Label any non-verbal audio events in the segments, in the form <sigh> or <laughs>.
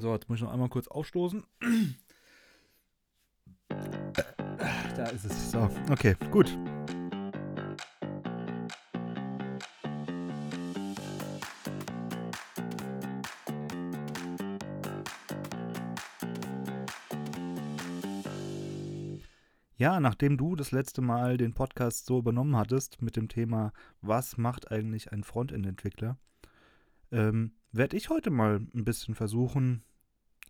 So, jetzt muss ich noch einmal kurz aufstoßen. Da ist es. So, okay, gut. Ja, nachdem du das letzte Mal den Podcast so übernommen hattest mit dem Thema, was macht eigentlich ein Frontend-Entwickler, ähm, werde ich heute mal ein bisschen versuchen,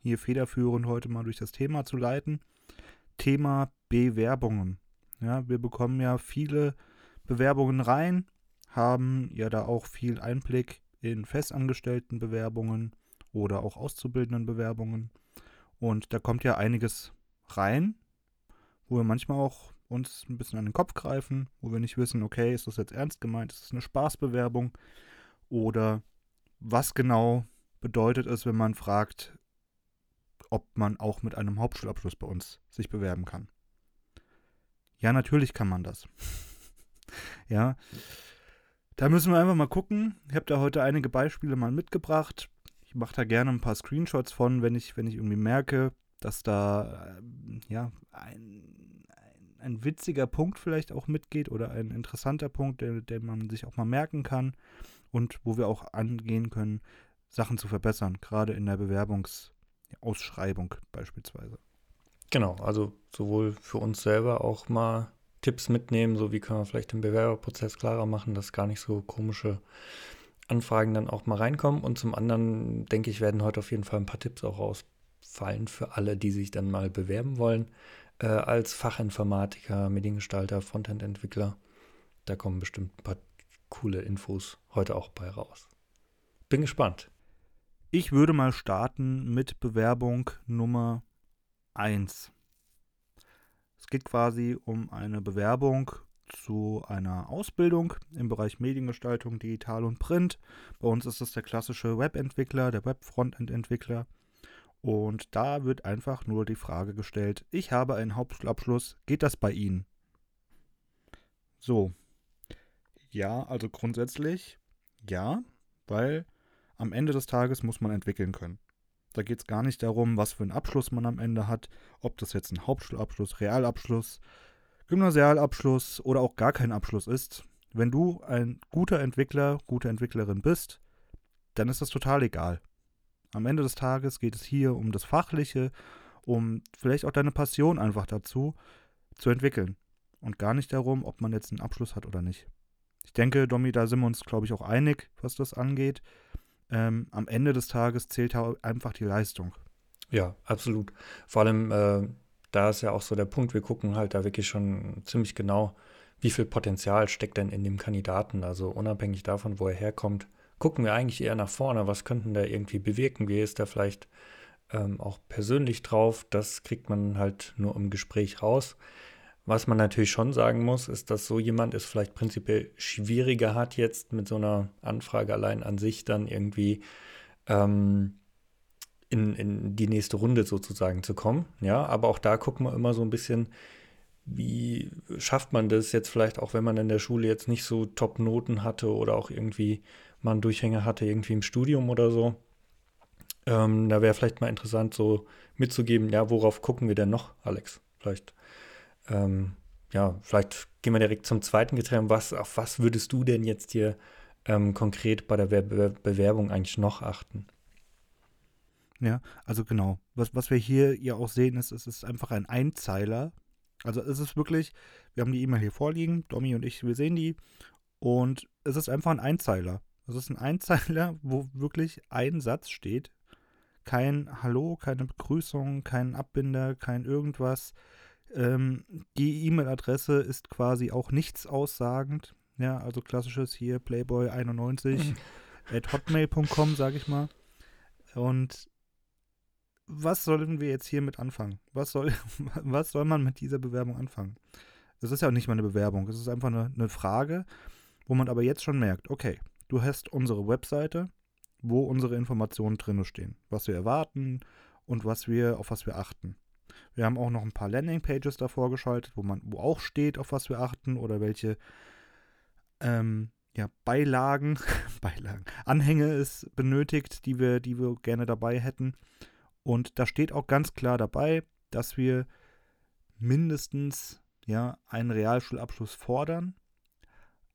hier federführend heute mal durch das Thema zu leiten. Thema Bewerbungen. Ja, wir bekommen ja viele Bewerbungen rein, haben ja da auch viel Einblick in festangestellten Bewerbungen oder auch auszubildenden Bewerbungen. Und da kommt ja einiges rein, wo wir manchmal auch uns ein bisschen an den Kopf greifen, wo wir nicht wissen, okay, ist das jetzt ernst gemeint, ist das eine Spaßbewerbung oder was genau bedeutet es, wenn man fragt, ob man auch mit einem Hauptschulabschluss bei uns sich bewerben kann. Ja, natürlich kann man das. <laughs> ja, da müssen wir einfach mal gucken. Ich habe da heute einige Beispiele mal mitgebracht. Ich mache da gerne ein paar Screenshots von, wenn ich, wenn ich irgendwie merke, dass da äh, ja ein, ein, ein, witziger Punkt vielleicht auch mitgeht oder ein interessanter Punkt, den man sich auch mal merken kann und wo wir auch angehen können, Sachen zu verbessern, gerade in der Bewerbungsausschreibung beispielsweise. Genau, also sowohl für uns selber auch mal Tipps mitnehmen, so wie kann man vielleicht den Bewerberprozess klarer machen, dass gar nicht so komische Anfragen dann auch mal reinkommen. Und zum anderen, denke ich, werden heute auf jeden Fall ein paar Tipps auch rausfallen für alle, die sich dann mal bewerben wollen, äh, als Fachinformatiker, Mediengestalter, Frontend-Entwickler. Da kommen bestimmt ein paar coole Infos heute auch bei raus. Bin gespannt. Ich würde mal starten mit Bewerbung Nummer 1. Es geht quasi um eine Bewerbung zu einer Ausbildung im Bereich Mediengestaltung, Digital und Print. Bei uns ist es der klassische Webentwickler, der Web-Frontend-Entwickler. Und da wird einfach nur die Frage gestellt, ich habe einen Hauptschulabschluss, geht das bei Ihnen? So, ja, also grundsätzlich ja, weil am Ende des Tages muss man entwickeln können. Da geht es gar nicht darum, was für einen Abschluss man am Ende hat, ob das jetzt ein Hauptschulabschluss, Realabschluss, Gymnasialabschluss oder auch gar kein Abschluss ist. Wenn du ein guter Entwickler, gute Entwicklerin bist, dann ist das total egal. Am Ende des Tages geht es hier um das Fachliche, um vielleicht auch deine Passion einfach dazu zu entwickeln. Und gar nicht darum, ob man jetzt einen Abschluss hat oder nicht. Ich denke, Domi, da sind wir uns, glaube ich, auch einig, was das angeht. Ähm, am Ende des Tages zählt einfach die Leistung. Ja, absolut. Vor allem, äh, da ist ja auch so der Punkt, wir gucken halt da wirklich schon ziemlich genau, wie viel Potenzial steckt denn in dem Kandidaten. Also unabhängig davon, wo er herkommt, gucken wir eigentlich eher nach vorne, was könnten da irgendwie bewirken, wie ist er vielleicht ähm, auch persönlich drauf. Das kriegt man halt nur im Gespräch raus. Was man natürlich schon sagen muss, ist, dass so jemand es vielleicht prinzipiell schwieriger hat, jetzt mit so einer Anfrage allein an sich dann irgendwie ähm, in, in die nächste Runde sozusagen zu kommen. Ja, aber auch da gucken wir immer so ein bisschen, wie schafft man das jetzt vielleicht auch, wenn man in der Schule jetzt nicht so Top-Noten hatte oder auch irgendwie mal einen Durchhänger hatte, irgendwie im Studium oder so. Ähm, da wäre vielleicht mal interessant, so mitzugeben, ja, worauf gucken wir denn noch, Alex? Vielleicht ähm, ja, vielleicht gehen wir direkt zum zweiten Getränk. Was, auf was würdest du denn jetzt hier ähm, konkret bei der Be Bewerbung eigentlich noch achten? Ja, also genau. Was, was wir hier ja auch sehen, ist, es ist einfach ein Einzeiler. Also es ist wirklich, wir haben die E-Mail hier vorliegen, Domi und ich, wir sehen die. Und es ist einfach ein Einzeiler. Es ist ein Einzeiler, wo wirklich ein Satz steht. Kein Hallo, keine Begrüßung, kein Abbinder, kein irgendwas. Ähm, die E-Mail-Adresse ist quasi auch nichts aussagend. Ja, also klassisches hier Playboy91 at hotmail.com, sage ich mal. Und was sollen wir jetzt hier mit anfangen? Was soll, <laughs> was soll man mit dieser Bewerbung anfangen? Es ist ja auch nicht mal eine Bewerbung, es ist einfach eine, eine Frage, wo man aber jetzt schon merkt, okay, du hast unsere Webseite, wo unsere Informationen drin stehen, was wir erwarten und was wir, auf was wir achten. Wir haben auch noch ein paar Landingpages davor geschaltet, wo man, wo auch steht, auf was wir achten oder welche ähm, ja, Beilagen, <laughs> Beilagen, Anhänge es benötigt, die wir, die wir gerne dabei hätten. Und da steht auch ganz klar dabei, dass wir mindestens ja, einen Realschulabschluss fordern.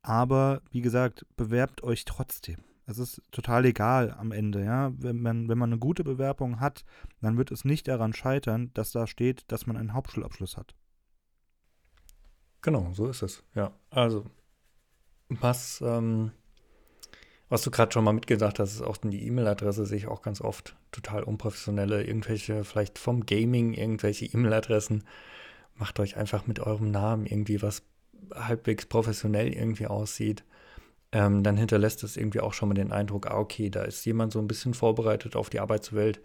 Aber wie gesagt, bewerbt euch trotzdem. Es ist total egal am Ende, ja. Wenn man, wenn man eine gute Bewerbung hat, dann wird es nicht daran scheitern, dass da steht, dass man einen Hauptschulabschluss hat. Genau, so ist es. Ja. Also, was, ähm, was du gerade schon mal mitgedacht hast, ist auch die E-Mail-Adresse, sehe ich auch ganz oft. Total unprofessionelle, irgendwelche, vielleicht vom Gaming, irgendwelche E-Mail-Adressen. Macht euch einfach mit eurem Namen irgendwie was halbwegs professionell irgendwie aussieht ähm, dann hinterlässt es irgendwie auch schon mal den Eindruck, ah, okay, da ist jemand so ein bisschen vorbereitet auf die Arbeitswelt.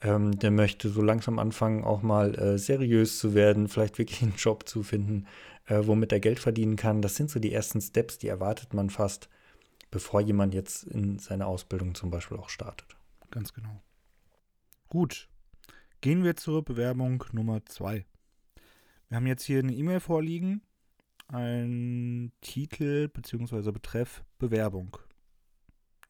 Ähm, der möchte so langsam anfangen, auch mal äh, seriös zu werden, vielleicht wirklich einen Job zu finden, äh, womit er Geld verdienen kann. Das sind so die ersten Steps, die erwartet man fast, bevor jemand jetzt in seine Ausbildung zum Beispiel auch startet. Ganz genau. Gut, gehen wir zur Bewerbung Nummer zwei. Wir haben jetzt hier eine E-Mail vorliegen ein Titel bzw. Betreff Bewerbung.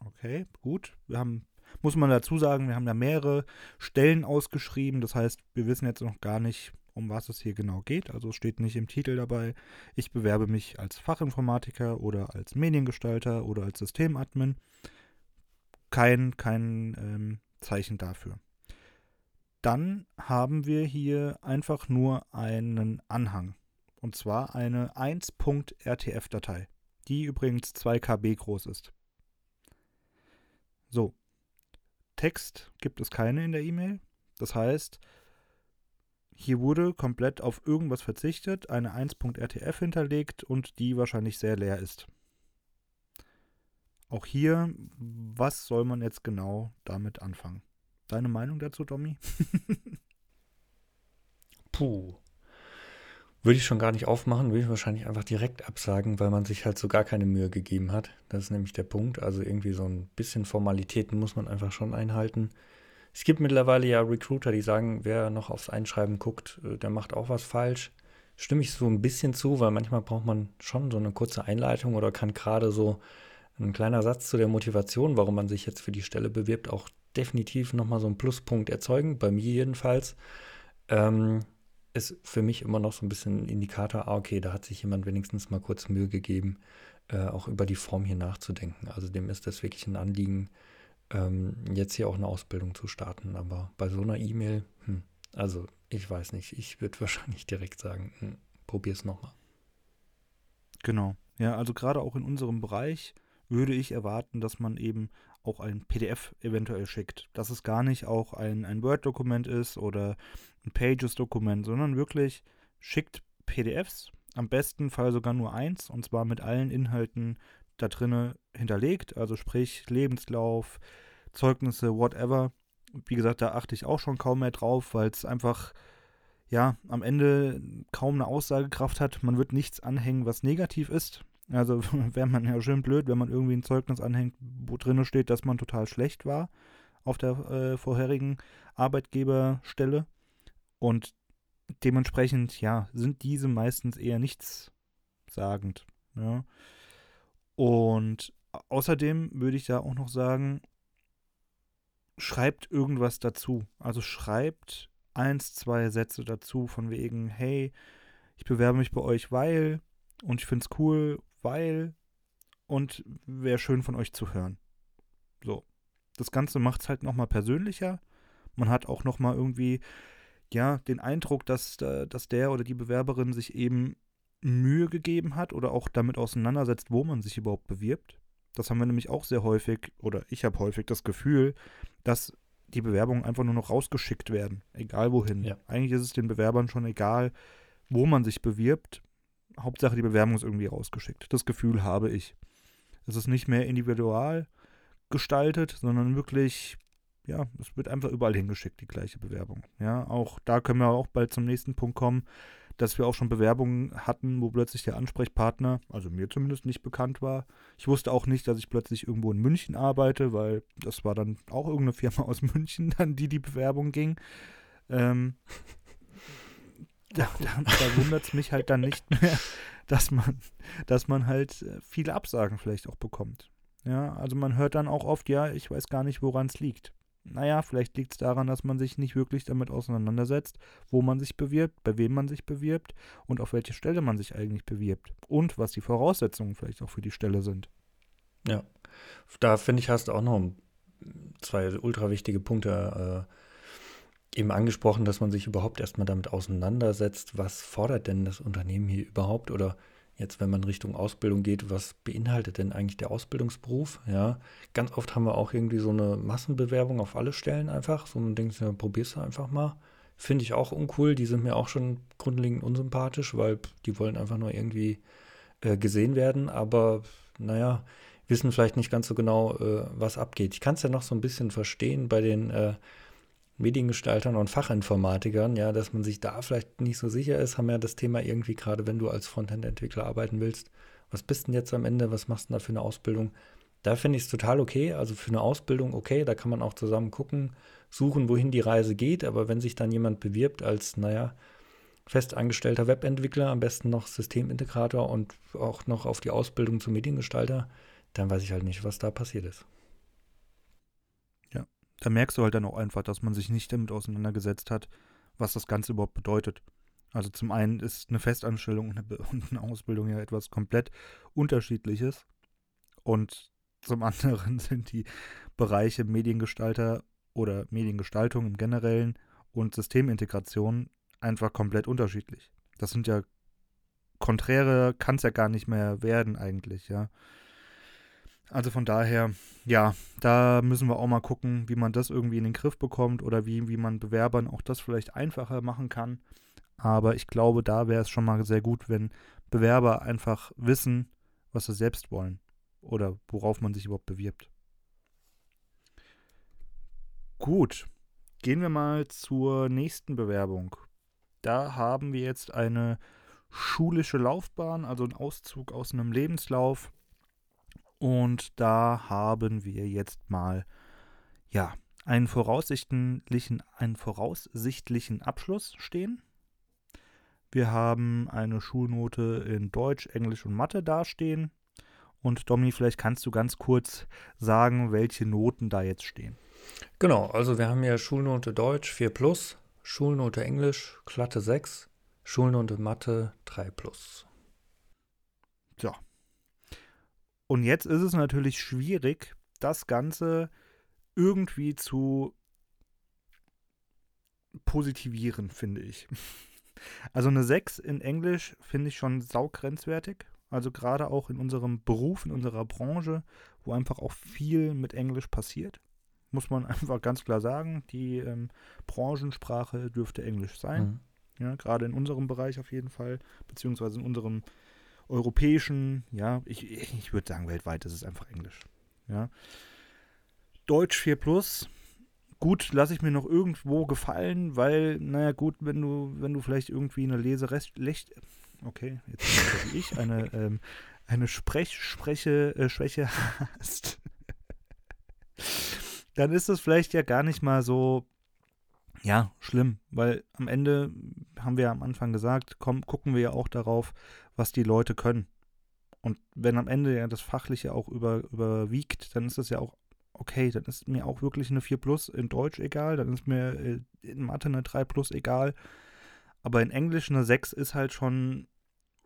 Okay, gut. Wir haben, muss man dazu sagen, wir haben da mehrere Stellen ausgeschrieben. Das heißt, wir wissen jetzt noch gar nicht, um was es hier genau geht. Also steht nicht im Titel dabei, ich bewerbe mich als Fachinformatiker oder als Mediengestalter oder als Systemadmin. Kein, kein ähm, Zeichen dafür. Dann haben wir hier einfach nur einen Anhang. Und zwar eine 1.rtf-Datei, die übrigens 2 KB groß ist. So. Text gibt es keine in der E-Mail. Das heißt, hier wurde komplett auf irgendwas verzichtet, eine 1.rtf hinterlegt und die wahrscheinlich sehr leer ist. Auch hier, was soll man jetzt genau damit anfangen? Deine Meinung dazu, Domi? <laughs> Puh. Würde ich schon gar nicht aufmachen, würde ich wahrscheinlich einfach direkt absagen, weil man sich halt so gar keine Mühe gegeben hat. Das ist nämlich der Punkt. Also irgendwie so ein bisschen Formalitäten muss man einfach schon einhalten. Es gibt mittlerweile ja Recruiter, die sagen, wer noch aufs Einschreiben guckt, äh, der macht auch was falsch. Stimme ich so ein bisschen zu, weil manchmal braucht man schon so eine kurze Einleitung oder kann gerade so ein kleiner Satz zu der Motivation, warum man sich jetzt für die Stelle bewirbt, auch definitiv nochmal so einen Pluspunkt erzeugen, bei mir jedenfalls. Ähm, ist für mich immer noch so ein bisschen ein Indikator, ah, okay, da hat sich jemand wenigstens mal kurz Mühe gegeben, äh, auch über die Form hier nachzudenken. Also dem ist das wirklich ein Anliegen, ähm, jetzt hier auch eine Ausbildung zu starten. Aber bei so einer E-Mail, hm, also ich weiß nicht, ich würde <laughs> wahrscheinlich direkt sagen, hm, es nochmal. Genau. Ja, also gerade auch in unserem Bereich würde ich erwarten, dass man eben auch ein PDF eventuell schickt. Dass es gar nicht auch ein, ein Word-Dokument ist oder ein Pages-Dokument, sondern wirklich schickt PDFs, am besten Fall sogar nur eins, und zwar mit allen Inhalten da drinne hinterlegt, also sprich Lebenslauf, Zeugnisse, whatever. Wie gesagt, da achte ich auch schon kaum mehr drauf, weil es einfach ja am Ende kaum eine Aussagekraft hat. Man wird nichts anhängen, was negativ ist. Also <laughs> wäre man ja schön blöd, wenn man irgendwie ein Zeugnis anhängt, wo drin steht, dass man total schlecht war auf der äh, vorherigen Arbeitgeberstelle. Und dementsprechend, ja, sind diese meistens eher nichtssagend. Ja. Und außerdem würde ich da auch noch sagen, schreibt irgendwas dazu. Also schreibt eins, zwei Sätze dazu, von wegen, hey, ich bewerbe mich bei euch, weil, und ich finde es cool, weil, und wäre schön von euch zu hören. So. Das Ganze macht es halt nochmal persönlicher. Man hat auch nochmal irgendwie ja, den Eindruck, dass, äh, dass der oder die Bewerberin sich eben Mühe gegeben hat oder auch damit auseinandersetzt, wo man sich überhaupt bewirbt. Das haben wir nämlich auch sehr häufig, oder ich habe häufig das Gefühl, dass die Bewerbungen einfach nur noch rausgeschickt werden, egal wohin. Ja. Eigentlich ist es den Bewerbern schon egal, wo man sich bewirbt. Hauptsache, die Bewerbung ist irgendwie rausgeschickt. Das Gefühl habe ich. Es ist nicht mehr individual gestaltet, sondern wirklich ja, es wird einfach überall hingeschickt, die gleiche Bewerbung. Ja, auch da können wir auch bald zum nächsten Punkt kommen, dass wir auch schon Bewerbungen hatten, wo plötzlich der Ansprechpartner, also mir zumindest nicht bekannt war. Ich wusste auch nicht, dass ich plötzlich irgendwo in München arbeite, weil das war dann auch irgendeine Firma aus <laughs> München, dann die die Bewerbung ging. Ähm, da, da, <laughs> da wundert es mich halt dann nicht mehr, dass man, dass man halt äh, viele Absagen vielleicht auch bekommt. Ja, also man hört dann auch oft, ja, ich weiß gar nicht, woran es liegt. Naja, vielleicht liegt es daran, dass man sich nicht wirklich damit auseinandersetzt, wo man sich bewirbt, bei wem man sich bewirbt und auf welche Stelle man sich eigentlich bewirbt und was die Voraussetzungen vielleicht auch für die Stelle sind. Ja, da finde ich, hast du auch noch zwei ultra wichtige Punkte äh, eben angesprochen, dass man sich überhaupt erstmal damit auseinandersetzt, was fordert denn das Unternehmen hier überhaupt oder Jetzt, wenn man Richtung Ausbildung geht, was beinhaltet denn eigentlich der Ausbildungsberuf? Ja, ganz oft haben wir auch irgendwie so eine Massenbewerbung auf alle Stellen einfach. So ein Ding, ja, probierst du einfach mal. Finde ich auch uncool. Die sind mir auch schon grundlegend unsympathisch, weil die wollen einfach nur irgendwie äh, gesehen werden. Aber naja, wissen vielleicht nicht ganz so genau, äh, was abgeht. Ich kann es ja noch so ein bisschen verstehen bei den äh, Mediengestaltern und Fachinformatikern, ja, dass man sich da vielleicht nicht so sicher ist, haben ja das Thema irgendwie gerade, wenn du als Frontend-Entwickler arbeiten willst, was bist denn jetzt am Ende, was machst du da für eine Ausbildung? Da finde ich es total okay, also für eine Ausbildung okay, da kann man auch zusammen gucken, suchen, wohin die Reise geht, aber wenn sich dann jemand bewirbt als, naja, festangestellter Webentwickler, am besten noch Systemintegrator und auch noch auf die Ausbildung zum Mediengestalter, dann weiß ich halt nicht, was da passiert ist da merkst du halt dann auch einfach, dass man sich nicht damit auseinandergesetzt hat, was das Ganze überhaupt bedeutet. Also zum einen ist eine Festanstellung und eine <laughs> Ausbildung ja etwas komplett unterschiedliches. Und zum <laughs> anderen sind die Bereiche Mediengestalter oder Mediengestaltung im Generellen und Systemintegration einfach komplett unterschiedlich. Das sind ja konträre, kann es ja gar nicht mehr werden eigentlich, ja. Also von daher, ja, da müssen wir auch mal gucken, wie man das irgendwie in den Griff bekommt oder wie, wie man Bewerbern auch das vielleicht einfacher machen kann. Aber ich glaube, da wäre es schon mal sehr gut, wenn Bewerber einfach wissen, was sie selbst wollen oder worauf man sich überhaupt bewirbt. Gut, gehen wir mal zur nächsten Bewerbung. Da haben wir jetzt eine schulische Laufbahn, also einen Auszug aus einem Lebenslauf und da haben wir jetzt mal, ja, einen voraussichtlichen, einen voraussichtlichen Abschluss stehen. Wir haben eine Schulnote in Deutsch, Englisch und Mathe dastehen. Und Domi, vielleicht kannst du ganz kurz sagen, welche Noten da jetzt stehen. Genau, also wir haben ja Schulnote Deutsch 4 plus, Schulnote Englisch glatte 6, Schulnote Mathe 3 plus. So, und jetzt ist es natürlich schwierig, das Ganze irgendwie zu positivieren, finde ich. <laughs> Also eine 6 in Englisch finde ich schon saugrenzwertig. Also gerade auch in unserem Beruf, in unserer Branche, wo einfach auch viel mit Englisch passiert. Muss man <laughs> einfach ganz klar sagen, die ähm, Branchensprache dürfte Englisch sein. Mhm. Ja, gerade in unserem Bereich auf jeden Fall, beziehungsweise in unserem europäischen, ja, ich, ich würde sagen, weltweit ist es einfach Englisch. Ja. Deutsch 4 Plus, gut, lasse ich mir noch irgendwo gefallen, weil, naja, gut, wenn du, wenn du vielleicht irgendwie eine Leserest, okay, jetzt wie ich, eine, <laughs> ähm, eine Sprech, Spreche, äh, Schwäche hast, <laughs> dann ist das vielleicht ja gar nicht mal so, ja, schlimm, weil am Ende haben wir ja am Anfang gesagt, komm, gucken wir ja auch darauf, was die Leute können. Und wenn am Ende ja das Fachliche auch über, überwiegt, dann ist das ja auch okay, dann ist mir auch wirklich eine 4 Plus in Deutsch egal, dann ist mir äh, in Mathe eine 3 Plus egal. Aber in Englisch eine 6 ist halt schon,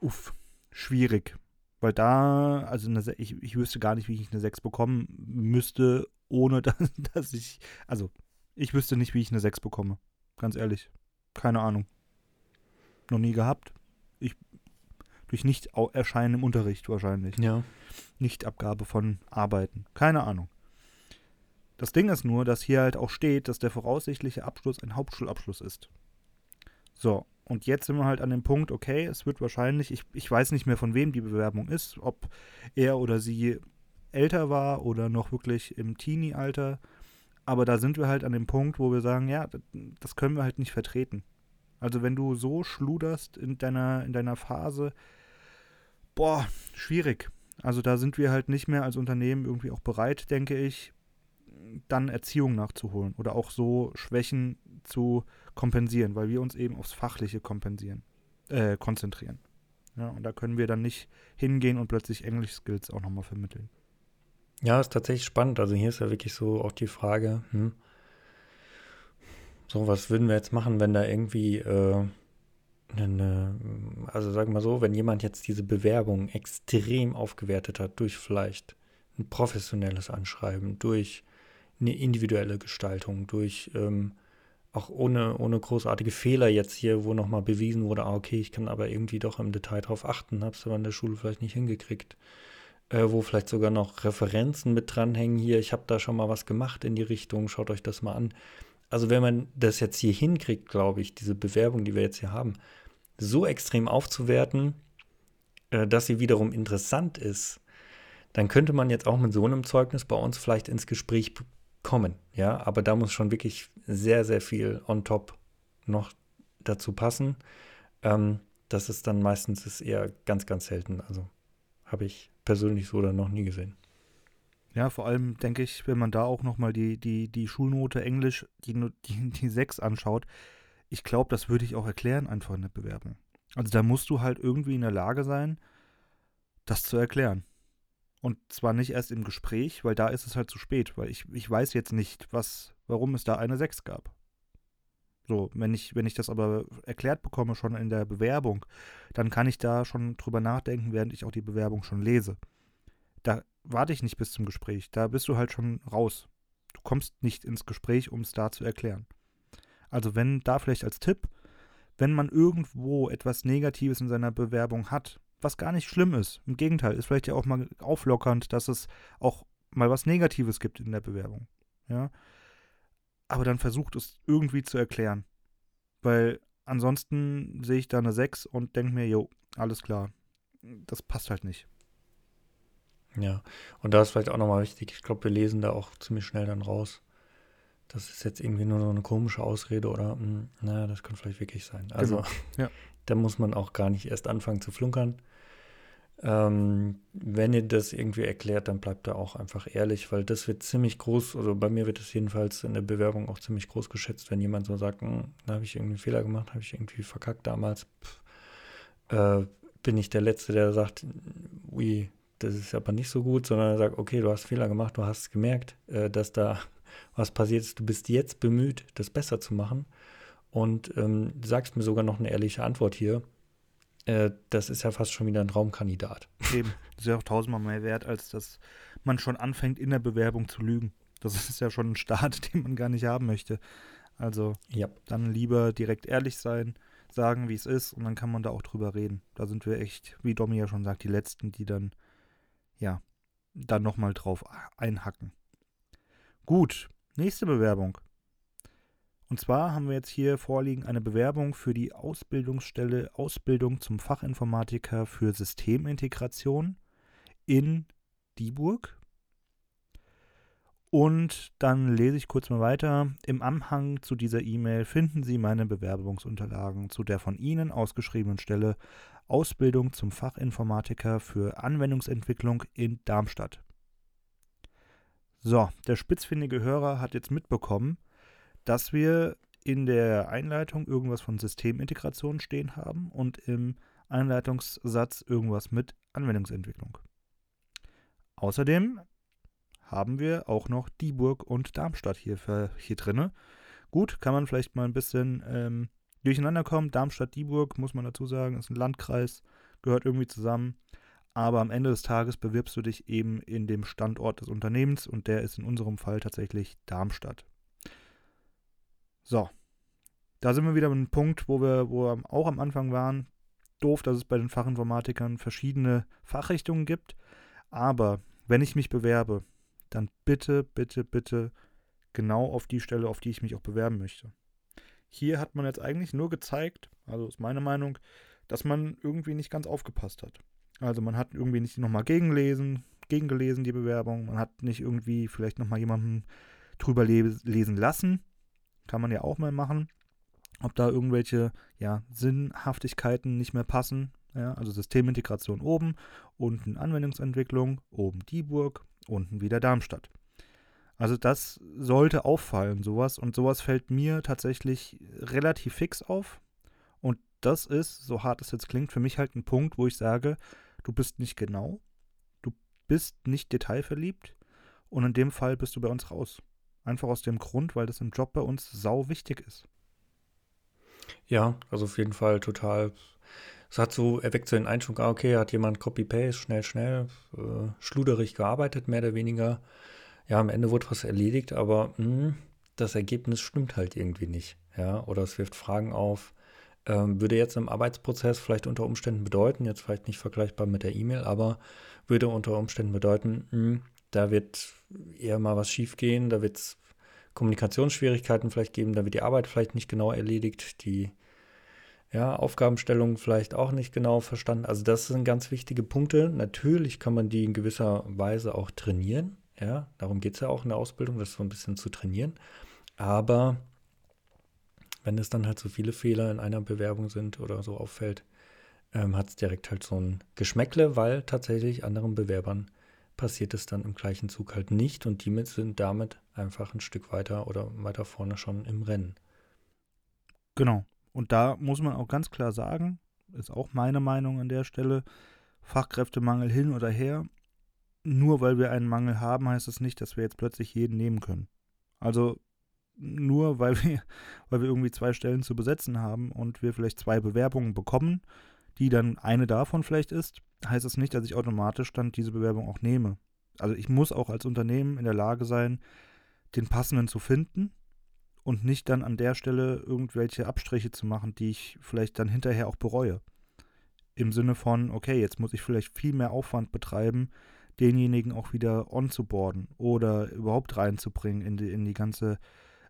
uff, schwierig. Weil da, also eine, ich, ich wüsste gar nicht, wie ich eine 6 bekommen müsste, ohne <laughs> dass, dass ich, also ich wüsste nicht, wie ich eine 6 bekomme. Ganz ehrlich. Keine Ahnung. Noch nie gehabt. Ich durch Nicht-Erscheinen im Unterricht wahrscheinlich. Ja. Nichtabgabe von Arbeiten. Keine Ahnung. Das Ding ist nur, dass hier halt auch steht, dass der voraussichtliche Abschluss ein Hauptschulabschluss ist. So, und jetzt sind wir halt an dem Punkt, okay, es wird wahrscheinlich, ich, ich weiß nicht mehr von wem die Bewerbung ist, ob er oder sie älter war oder noch wirklich im Teenie-Alter. Aber da sind wir halt an dem Punkt, wo wir sagen, ja, das können wir halt nicht vertreten. Also wenn du so schluderst in deiner, in deiner Phase, boah, schwierig. Also da sind wir halt nicht mehr als Unternehmen irgendwie auch bereit, denke ich, dann Erziehung nachzuholen oder auch so Schwächen zu kompensieren, weil wir uns eben aufs Fachliche kompensieren, äh, konzentrieren. Ja, und da können wir dann nicht hingehen und plötzlich Englisch-Skills auch nochmal vermitteln. Ja, ist tatsächlich spannend. Also hier ist ja wirklich so auch die Frage, hm, So, was würden wir jetzt machen, wenn da irgendwie äh, eine, also sagen wir mal so, wenn jemand jetzt diese Bewerbung extrem aufgewertet hat durch vielleicht ein professionelles Anschreiben, durch eine individuelle Gestaltung, durch ähm, auch ohne, ohne großartige Fehler jetzt hier, wo nochmal bewiesen wurde, ah, okay, ich kann aber irgendwie doch im Detail drauf achten, habe es aber in der Schule vielleicht nicht hingekriegt. Äh, wo vielleicht sogar noch Referenzen mit dranhängen hier, ich habe da schon mal was gemacht in die Richtung, schaut euch das mal an. Also wenn man das jetzt hier hinkriegt, glaube ich, diese Bewerbung, die wir jetzt hier haben, so extrem aufzuwerten, äh, dass sie wiederum interessant ist, dann könnte man jetzt auch mit so einem Zeugnis bei uns vielleicht ins Gespräch kommen. Ja, aber da muss schon wirklich sehr, sehr viel on top noch dazu passen. Ähm, das ist dann meistens ist eher ganz, ganz selten. Also habe ich persönlich so dann noch nie gesehen. Ja, vor allem denke ich, wenn man da auch nochmal die, die, die Schulnote Englisch, die, die, die 6 anschaut, ich glaube, das würde ich auch erklären, einfach in der Bewerbung. Also da musst du halt irgendwie in der Lage sein, das zu erklären. Und zwar nicht erst im Gespräch, weil da ist es halt zu spät, weil ich, ich weiß jetzt nicht, was, warum es da eine 6 gab. So, wenn ich, wenn ich das aber erklärt bekomme schon in der Bewerbung, dann kann ich da schon drüber nachdenken, während ich auch die Bewerbung schon lese. Da warte ich nicht bis zum Gespräch, da bist du halt schon raus. Du kommst nicht ins Gespräch, um es da zu erklären. Also wenn da vielleicht als Tipp, wenn man irgendwo etwas Negatives in seiner Bewerbung hat, was gar nicht schlimm ist. Im Gegenteil, ist vielleicht ja auch mal auflockernd, dass es auch mal was Negatives gibt in der Bewerbung. Ja. Aber dann versucht es irgendwie zu erklären. Weil ansonsten sehe ich da eine 6 und denke mir, jo, alles klar. Das passt halt nicht. Ja, und da ist vielleicht auch nochmal wichtig, ich glaube, wir lesen da auch ziemlich schnell dann raus. Das ist jetzt irgendwie nur so eine komische Ausrede oder, mh, hm, naja, das kann vielleicht wirklich sein. Also, genau. ja. <laughs> da muss man auch gar nicht erst anfangen zu flunkern. Ähm, wenn ihr das irgendwie erklärt, dann bleibt da auch einfach ehrlich, weil das wird ziemlich groß, also bei mir wird es jedenfalls in der Bewerbung auch ziemlich groß geschätzt, wenn jemand so sagt, hm, da habe ich irgendwie einen Fehler gemacht, habe ich irgendwie verkackt damals. Pff, äh, bin ich der Letzte, der sagt, ui, das ist aber nicht so gut, sondern er sagt, okay, du hast Fehler gemacht, du hast gemerkt, äh, dass da was passiert ist, du bist jetzt bemüht, das besser zu machen und ähm, sagst mir sogar noch eine ehrliche Antwort hier äh, das ist ja fast schon wieder ein Raumkandidat. Eben. Das ist ja auch tausendmal mehr wert, als dass man schon anfängt, in der Bewerbung zu lügen. Das ist ja schon ein Start, <laughs> den man gar nicht haben möchte. Also ja. dann lieber direkt ehrlich sein, sagen, wie es ist, und dann kann man da auch drüber reden. Da sind wir echt, wie Domi ja schon sagt, die Letzten, die dann, ja, dann nochmal drauf einhacken. Gut, nächste Bewerbung. Und zwar haben wir jetzt hier vorliegen eine Bewerbung für die Ausbildungsstelle Ausbildung zum Fachinformatiker für Systemintegration in Dieburg. Und dann lese ich kurz mal weiter. Im Anhang zu dieser E-Mail finden Sie meine Bewerbungsunterlagen zu der von Ihnen ausgeschriebenen Stelle Ausbildung zum Fachinformatiker für Anwendungsentwicklung in Darmstadt. So, der spitzfindige Hörer hat jetzt mitbekommen, dass wir in der Einleitung irgendwas von Systemintegration stehen haben und im Einleitungssatz irgendwas mit Anwendungsentwicklung. Außerdem haben wir auch noch Dieburg und Darmstadt hier, für, hier drinne. Gut, kann man vielleicht mal ein bisschen ähm, durcheinander kommen. Darmstadt-Dieburg, muss man dazu sagen, ist ein Landkreis, gehört irgendwie zusammen. Aber am Ende des Tages bewirbst du dich eben in dem Standort des Unternehmens und der ist in unserem Fall tatsächlich Darmstadt. So. Da sind wir wieder an einem Punkt, wo wir, wo wir auch am Anfang waren. Doof, dass es bei den Fachinformatikern verschiedene Fachrichtungen gibt. Aber wenn ich mich bewerbe, dann bitte, bitte, bitte genau auf die Stelle, auf die ich mich auch bewerben möchte. Hier hat man jetzt eigentlich nur gezeigt, also ist meine Meinung, dass man irgendwie nicht ganz aufgepasst hat. Also man hat irgendwie nicht nochmal gegenlesen, gegengelesen die Bewerbung, man hat nicht irgendwie vielleicht nochmal jemanden drüber lesen lassen kann man ja auch mal machen. Ob da irgendwelche ja, Sinnhaftigkeiten nicht mehr passen. Ja, also Systemintegration oben, unten Anwendungsentwicklung, oben Dieburg, unten wieder Darmstadt. Also das sollte auffallen, sowas. Und sowas fällt mir tatsächlich relativ fix auf. Und das ist, so hart es jetzt klingt, für mich halt ein Punkt, wo ich sage, du bist nicht genau, du bist nicht detailverliebt und in dem Fall bist du bei uns raus. Einfach aus dem Grund, weil das im Job bei uns sau wichtig ist. Ja, also auf jeden Fall total. Es hat so, er weckt so den Eindruck, ah, okay, hat jemand Copy-Paste, schnell, schnell, äh, schluderig gearbeitet, mehr oder weniger. Ja, am Ende wurde was erledigt, aber mh, hm, das Ergebnis stimmt halt irgendwie nicht. Ja, oder es wirft Fragen auf. Ähm, würde jetzt im Arbeitsprozess vielleicht unter Umständen bedeuten, jetzt vielleicht nicht vergleichbar mit der E-Mail, aber würde unter Umständen bedeuten, mh, hm, da wird eher mal was schiefgehen, da wird es Kommunikationsschwierigkeiten vielleicht geben, da wird die Arbeit vielleicht nicht genau erledigt, die ja, Aufgabenstellung vielleicht auch nicht genau verstanden. Also das sind ganz wichtige Punkte. Natürlich kann man die in gewisser Weise auch trainieren. Ja, darum geht es ja auch in der Ausbildung, das so ein bisschen zu trainieren. Aber wenn es dann halt so viele Fehler in einer Bewerbung sind oder so auffällt, ähm, hat es direkt halt so ein Geschmäckle, weil tatsächlich anderen Bewerbern passiert es dann im gleichen Zug halt nicht und die sind damit einfach ein Stück weiter oder weiter vorne schon im Rennen. Genau. Und da muss man auch ganz klar sagen, ist auch meine Meinung an der Stelle, Fachkräftemangel hin oder her, nur weil wir einen Mangel haben, heißt es das nicht, dass wir jetzt plötzlich jeden nehmen können. Also nur weil wir, <laughs> weil wir irgendwie zwei Stellen zu besetzen haben und wir vielleicht zwei Bewerbungen bekommen, die dann eine davon vielleicht ist, heißt das nicht, dass ich automatisch dann diese Bewerbung auch nehme. Also ich muss auch als Unternehmen in der Lage sein, den passenden zu finden und nicht dann an der Stelle irgendwelche Abstriche zu machen, die ich vielleicht dann hinterher auch bereue. Im Sinne von, okay, jetzt muss ich vielleicht viel mehr Aufwand betreiben, denjenigen auch wieder on zu boarden oder überhaupt reinzubringen in die, in die ganze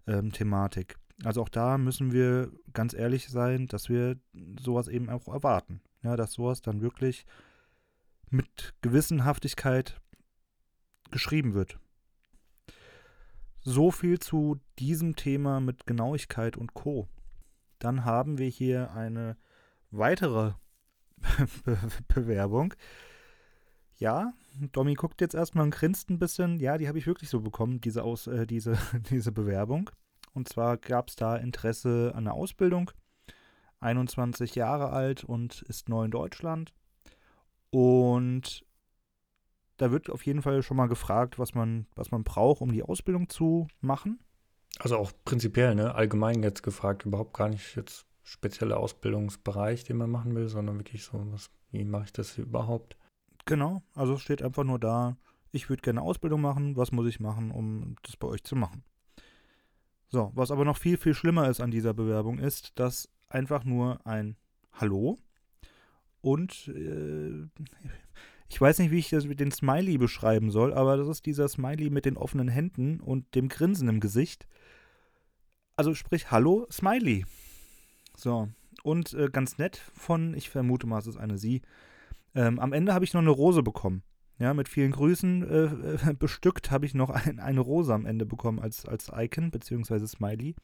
ähm, Thematik. Also auch da müssen wir ganz ehrlich sein, dass wir sowas eben auch erwarten. Ja, dass sowas dann wirklich mit Gewissenhaftigkeit geschrieben wird. So viel zu diesem Thema mit Genauigkeit und Co. Dann haben wir hier eine weitere <laughs> Be Bewerbung. Ja, Domi guckt jetzt erstmal und grinst ein bisschen. Ja, die habe ich wirklich so bekommen, diese, Aus, äh, diese, <laughs> diese Bewerbung. Und zwar gab es da Interesse an der Ausbildung. 21 Jahre alt und ist neu in Deutschland. Und da wird auf jeden Fall schon mal gefragt, was man, was man braucht, um die Ausbildung zu machen. Also auch prinzipiell, ne? Allgemein jetzt gefragt, überhaupt gar nicht jetzt spezieller Ausbildungsbereich, den man machen will, sondern wirklich so, was, wie mache ich das überhaupt? Genau, also steht einfach nur da, ich würde gerne Ausbildung machen, was muss ich machen, um das bei euch zu machen? So, was aber noch viel, viel schlimmer ist an dieser Bewerbung ist, dass einfach nur ein Hallo und äh, ich weiß nicht, wie ich das mit den Smiley beschreiben soll, aber das ist dieser Smiley mit den offenen Händen und dem Grinsen im Gesicht. Also sprich, hallo, Smiley. So, und äh, ganz nett von, ich vermute mal, es ist eine Sie. Ähm, am Ende habe ich noch eine Rose bekommen. Ja, mit vielen Grüßen äh, äh, <laughs> bestückt habe ich noch ein, eine Rose am Ende bekommen als, als Icon, beziehungsweise Smiley.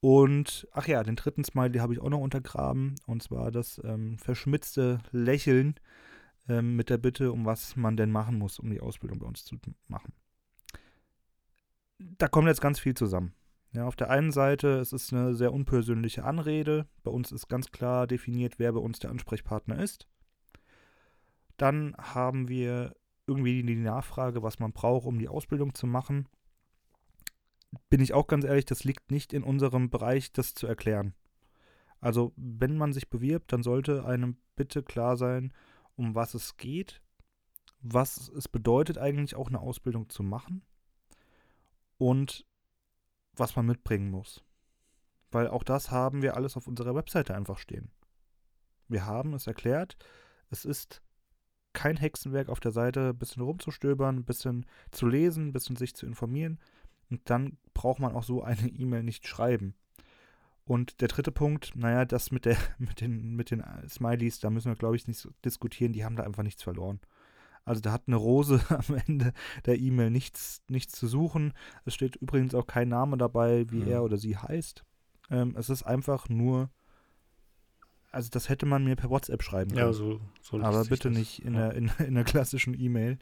Und, ach ja, den dritten Smiley habe ich auch noch untergraben. Und zwar das ähm, verschmitzte Lächeln ähm, mit der Bitte, um was man denn machen muss, um die Ausbildung bei uns zu machen. Da kommt jetzt ganz viel zusammen. Ja, auf der einen Seite, es ist eine sehr unpersönliche Anrede. Bei uns ist ganz klar definiert, wer bei uns der Ansprechpartner ist. Dann haben wir irgendwie die Nachfrage, was man braucht, um die Ausbildung zu machen. Bin ich auch ganz ehrlich, das liegt nicht in unserem Bereich, das zu erklären. Also, wenn man sich bewirbt, dann sollte einem bitte klar sein, um was es geht, was es bedeutet eigentlich auch eine Ausbildung zu machen und was man mitbringen muss. Weil auch das haben wir alles auf unserer Webseite einfach stehen. Wir haben es erklärt, es ist kein Hexenwerk auf der Seite, ein bisschen rumzustöbern, ein bisschen zu lesen, ein bisschen sich zu informieren. Und dann braucht man auch so eine <laughs> E-Mail nicht schreiben. Und der dritte Punkt, naja, das mit, der, <laughs> mit, den, mit den Smileys, da müssen wir, glaube ich, nicht diskutieren, die haben da einfach nichts verloren. Also da hat eine Rose <laughs> am Ende der E-Mail nichts, nichts zu suchen. Es steht übrigens auch kein Name dabei, wie mhm. er oder sie heißt. Ähm, es ist einfach nur also das hätte man mir per WhatsApp schreiben können. Ja, so, so Aber bitte nicht in, ja. der, in, in der klassischen E-Mail.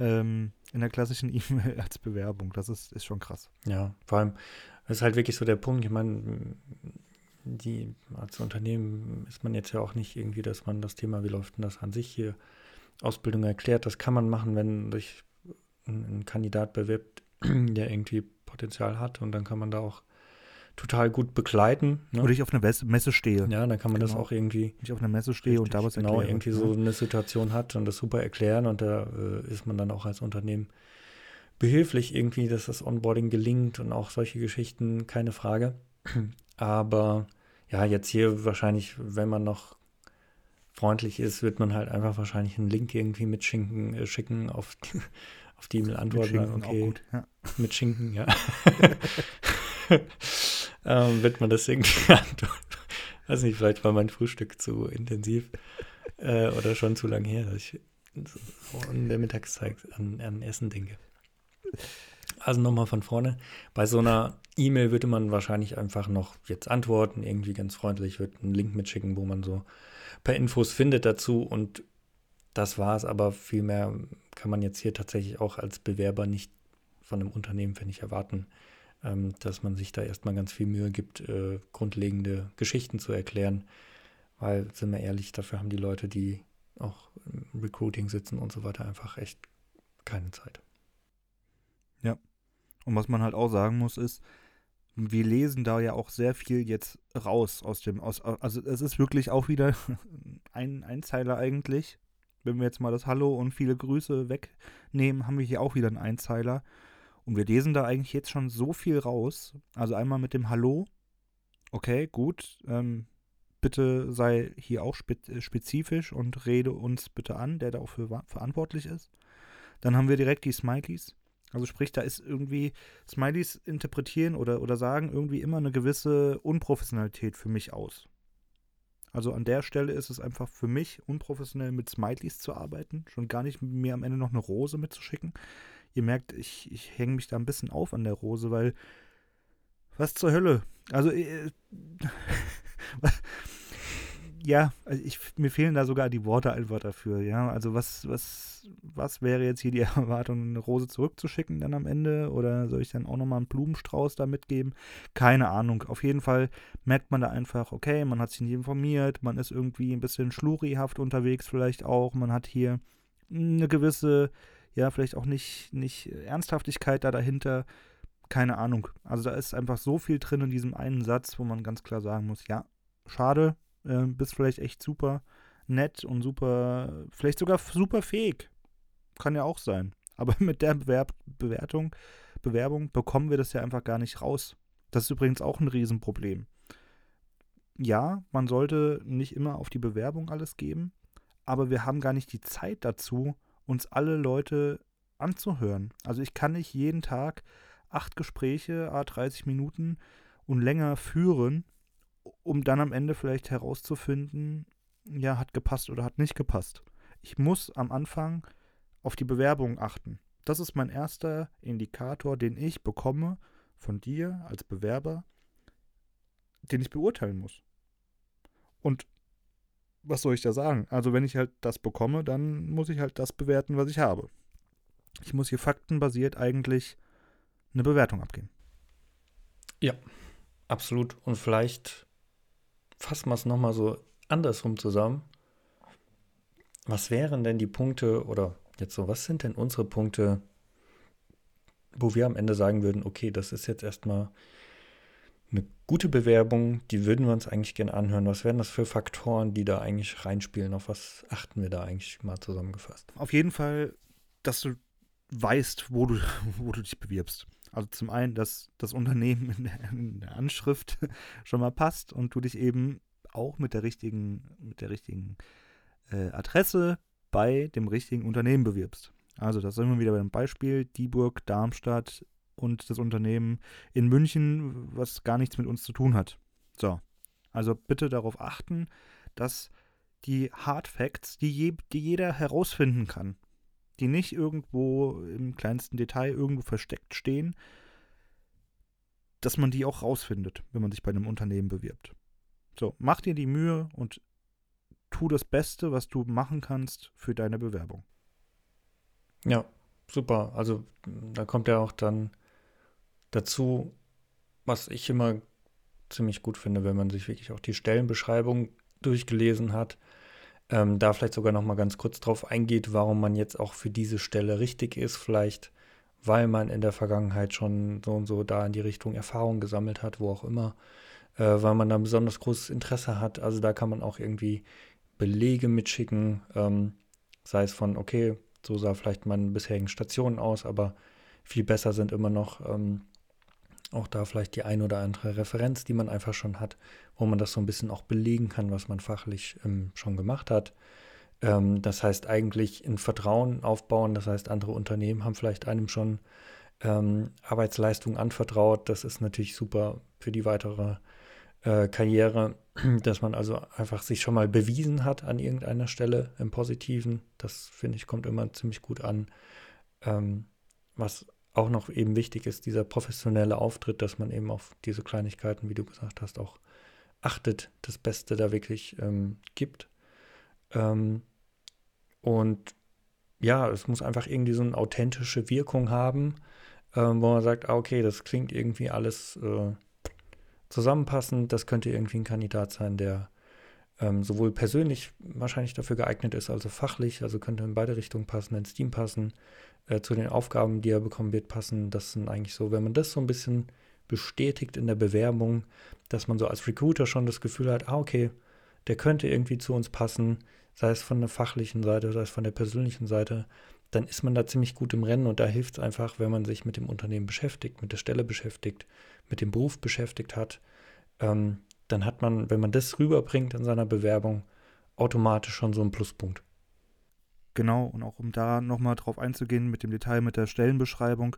Ähm, in der klassischen <laughs> E-Mail als Bewerbung. Das ist, ist schon krass. Ja, vor allem, das ist halt wirklich so der Punkt. Ich meine, die, als Unternehmen ist man jetzt ja auch nicht irgendwie, dass man das Thema, wie läuft denn das an sich hier, Ausbildung erklärt. Das kann man machen, wenn sich ein, ein Kandidat bewirbt <clears throat> der irgendwie Potenzial hat und dann kann man da auch total gut begleiten. Ne? Oder ich auf einer Messe stehe. Ja, dann kann man genau. das auch irgendwie. Ich auf einer Messe stehe und da was genau erkläre. irgendwie so eine Situation hat und das super erklären und da äh, ist man dann auch als Unternehmen behilflich irgendwie, dass das Onboarding gelingt und auch solche Geschichten, keine Frage. <clears throat> Aber ja, jetzt hier wahrscheinlich, wenn man noch freundlich ist, wird man halt einfach wahrscheinlich einen Link irgendwie mitschicken, äh, schicken auf, <laughs> auf die E-Mail antworten. Mit Schinken, okay. Gut, ja. Mit Schinken, ja. <laughs> <laughs> ähm, wird man das irgendwie <laughs> antworten. Weiß nicht, vielleicht war mein Frühstück zu intensiv äh, oder schon zu lang her, dass ich in der Mittagszeit an, an Essen denke. Also nochmal von vorne. Bei so einer E-Mail würde man wahrscheinlich einfach noch jetzt antworten, irgendwie ganz freundlich, wird einen Link mitschicken, wo man so per Infos findet dazu und das war es. Aber viel mehr kann man jetzt hier tatsächlich auch als Bewerber nicht von einem Unternehmen, finde ich, erwarten, ähm, dass man sich da erstmal ganz viel Mühe gibt, äh, grundlegende Geschichten zu erklären. Weil, sind wir ehrlich, dafür haben die Leute, die auch im Recruiting sitzen und so weiter, einfach echt keine Zeit. Ja. Und was man halt auch sagen muss, ist, wir lesen da ja auch sehr viel jetzt raus aus dem, aus, also es ist wirklich auch wieder <laughs> ein Einzeiler eigentlich. Wenn wir jetzt mal das Hallo und viele Grüße wegnehmen, haben wir hier auch wieder einen Einzeiler. Und wir lesen da eigentlich jetzt schon so viel raus. Also einmal mit dem Hallo. Okay, gut. Ähm, bitte sei hier auch spezifisch und rede uns bitte an, der dafür verantwortlich ist. Dann haben wir direkt die Smileys. Also sprich, da ist irgendwie, Smileys interpretieren oder, oder sagen irgendwie immer eine gewisse Unprofessionalität für mich aus. Also an der Stelle ist es einfach für mich unprofessionell mit Smileys zu arbeiten, schon gar nicht mir am Ende noch eine Rose mitzuschicken. Ihr merkt, ich, ich hänge mich da ein bisschen auf an der Rose, weil was zur Hölle? Also äh, <laughs> ja, also ich, mir fehlen da sogar die Worte einfach dafür, ja. Also was, was, was wäre jetzt hier die <laughs> Erwartung, eine Rose zurückzuschicken dann am Ende? Oder soll ich dann auch nochmal einen Blumenstrauß da mitgeben? Keine Ahnung. Auf jeden Fall merkt man da einfach, okay, man hat sich nicht informiert, man ist irgendwie ein bisschen schlurihaft unterwegs vielleicht auch, man hat hier eine gewisse, ja, vielleicht auch nicht, nicht Ernsthaftigkeit da dahinter. Keine Ahnung. Also da ist einfach so viel drin in diesem einen Satz, wo man ganz klar sagen muss, ja, schade, äh, bist vielleicht echt super nett und super, vielleicht sogar super fähig. Kann ja auch sein. <laughs> Aber mit der Bewerb Bewertung, Bewerbung bekommen wir das ja einfach gar nicht raus. Das ist übrigens auch ein Riesenproblem. Ja, man sollte nicht immer auf die Bewerbung alles geben, aber wir haben gar nicht die Zeit dazu, uns alle Leute anzuhören. Also ich kann nicht jeden Tag acht Gespräche, a 30 Minuten und länger führen, um dann am Ende vielleicht herauszufinden, ja, hat gepasst oder hat nicht gepasst. Ich muss am Anfang auf die Bewerbung achten. Das ist mein erster Indikator, den ich bekomme von dir als Bewerber, den ich beurteilen muss. Und was soll ich da sagen? Also wenn ich halt das bekomme, dann muss ich halt das bewerten, was ich habe. Ich muss hier faktenbasiert eigentlich eine Bewertung abgeben. Ja, absolut. Und vielleicht fassen wir es nochmal so andersrum zusammen. Was wären denn die Punkte oder jetzt so, was sind denn unsere Punkte, wo wir am Ende sagen würden, okay, das ist jetzt erstmal eine gute Bewerbung, die würden wir uns eigentlich gerne anhören. Was wären das für Faktoren, die da eigentlich reinspielen? Auf was achten wir da eigentlich mal zusammengefasst? Auf jeden Fall, dass du weißt, wo du, <laughs> wo du dich bewirbst. Also zum einen, dass das Unternehmen in der, in der, Anschrift <laughs> schon mal passt und du dich eben auch mit der richtigen, mit der richtigen äh, Adresse bei dem richtigen Unternehmen bewirbst. Also das sind wir wieder beim Beispiel Dieburg, Darmstadt und das Unternehmen in München, was gar nichts mit uns zu tun hat. So, also bitte darauf achten, dass die Hard Facts, die, je, die jeder herausfinden kann, die nicht irgendwo im kleinsten Detail irgendwo versteckt stehen, dass man die auch rausfindet, wenn man sich bei einem Unternehmen bewirbt. So, mach dir die Mühe und tu das Beste, was du machen kannst für deine Bewerbung. Ja, super. Also da kommt ja auch dann dazu, was ich immer ziemlich gut finde, wenn man sich wirklich auch die Stellenbeschreibung durchgelesen hat ähm, da vielleicht sogar noch mal ganz kurz drauf eingeht, warum man jetzt auch für diese Stelle richtig ist, vielleicht, weil man in der Vergangenheit schon so und so da in die Richtung Erfahrung gesammelt hat, wo auch immer, äh, weil man da besonders großes Interesse hat. Also da kann man auch irgendwie Belege mitschicken, ähm, sei es von, okay, so sah vielleicht meine bisherigen Stationen aus, aber viel besser sind immer noch ähm, auch da vielleicht die ein oder andere Referenz, die man einfach schon hat, wo man das so ein bisschen auch belegen kann, was man fachlich ähm, schon gemacht hat. Ähm, das heißt eigentlich ein Vertrauen aufbauen. Das heißt, andere Unternehmen haben vielleicht einem schon ähm, Arbeitsleistung anvertraut. Das ist natürlich super für die weitere äh, Karriere, <clears throat> dass man also einfach sich schon mal bewiesen hat an irgendeiner Stelle im Positiven. Das finde ich kommt immer ziemlich gut an. Ähm, was auch noch eben wichtig ist, dieser professionelle Auftritt, dass man eben auf diese Kleinigkeiten, wie du gesagt hast, auch achtet, das Beste da wirklich ähm, gibt. Ähm, und ja, es muss einfach irgendwie so eine authentische Wirkung haben, ähm, wo man sagt, ah, okay, das klingt irgendwie alles äh, zusammenpassend, das könnte irgendwie ein Kandidat sein, der ähm, sowohl persönlich wahrscheinlich dafür geeignet ist, also fachlich, also könnte in beide Richtungen passen, ins Team passen, äh, zu den Aufgaben, die er bekommen wird, passen. Das sind eigentlich so, wenn man das so ein bisschen bestätigt in der Bewerbung, dass man so als Recruiter schon das Gefühl hat, ah, okay, der könnte irgendwie zu uns passen, sei es von der fachlichen Seite, sei es von der persönlichen Seite, dann ist man da ziemlich gut im Rennen und da hilft es einfach, wenn man sich mit dem Unternehmen beschäftigt, mit der Stelle beschäftigt, mit dem Beruf beschäftigt hat. Ähm, dann hat man, wenn man das rüberbringt in seiner Bewerbung, automatisch schon so einen Pluspunkt. Genau, und auch um da nochmal drauf einzugehen mit dem Detail mit der Stellenbeschreibung,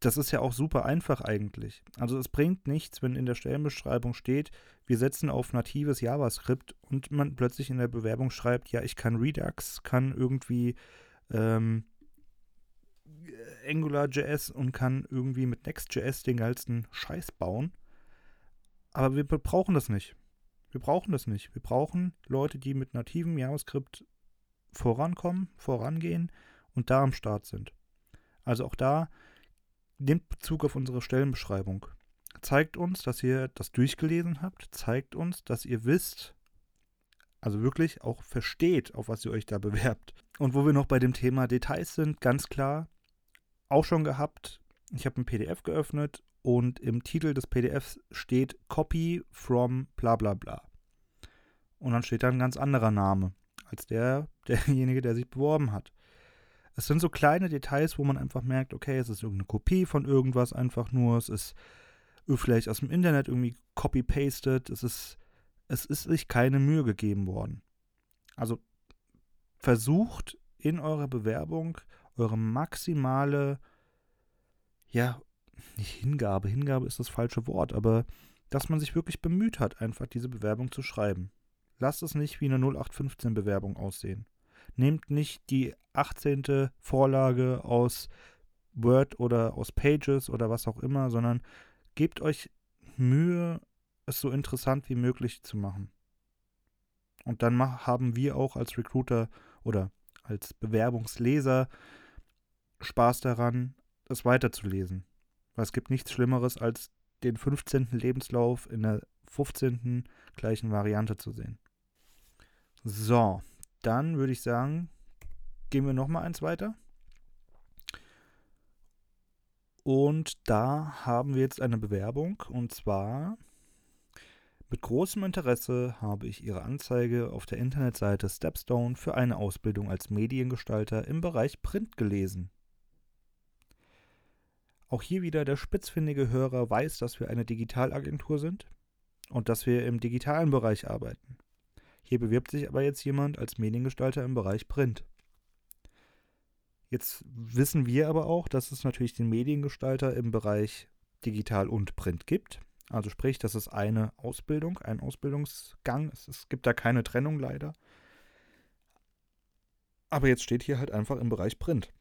das ist ja auch super einfach eigentlich. Also es bringt nichts, wenn in der Stellenbeschreibung steht, wir setzen auf natives JavaScript und man plötzlich in der Bewerbung schreibt, ja, ich kann Redux, kann irgendwie ähm, AngularJS und kann irgendwie mit Next.js den geilsten Scheiß bauen. Aber wir brauchen das nicht. Wir brauchen das nicht. Wir brauchen Leute, die mit nativem JavaScript vorankommen, vorangehen und da am Start sind. Also auch da nehmt Bezug auf unsere Stellenbeschreibung. Zeigt uns, dass ihr das durchgelesen habt. Zeigt uns, dass ihr wisst, also wirklich auch versteht, auf was ihr euch da bewerbt. Und wo wir noch bei dem Thema Details sind, ganz klar, auch schon gehabt, ich habe ein PDF geöffnet und im Titel des PDFs steht Copy from bla bla bla. Und dann steht da ein ganz anderer Name als der, <laughs> derjenige, der sich beworben hat. Es sind so kleine Details, wo man einfach merkt, okay, es ist irgendeine Kopie von irgendwas einfach nur, es ist vielleicht aus dem Internet irgendwie copy-pasted, es ist, es ist sich keine Mühe gegeben worden. Also versucht in eurer Bewerbung eure maximale, ja, nicht Hingabe, Hingabe ist das falsche Wort, aber dass man sich wirklich bemüht hat, einfach diese Bewerbung zu schreiben. Lasst es nicht wie eine 0815-Bewerbung aussehen. Nehmt nicht die 18. Vorlage aus Word oder aus Pages oder was auch immer, sondern gebt euch Mühe, es so interessant wie möglich zu machen. Und dann haben wir auch als Recruiter oder als Bewerbungsleser Spaß daran, es weiterzulesen. Weil es gibt nichts Schlimmeres, als den 15. Lebenslauf in der 15. gleichen Variante zu sehen. So, dann würde ich sagen, gehen wir noch mal eins weiter. Und da haben wir jetzt eine Bewerbung und zwar mit großem Interesse habe ich Ihre Anzeige auf der Internetseite Stepstone für eine Ausbildung als Mediengestalter im Bereich Print gelesen. Auch hier wieder der spitzfindige Hörer weiß, dass wir eine Digitalagentur sind und dass wir im digitalen Bereich arbeiten. Hier bewirbt sich aber jetzt jemand als Mediengestalter im Bereich Print. Jetzt wissen wir aber auch, dass es natürlich den Mediengestalter im Bereich Digital und Print gibt. Also sprich, das ist eine Ausbildung, ein Ausbildungsgang. Es, es gibt da keine Trennung leider. Aber jetzt steht hier halt einfach im Bereich Print.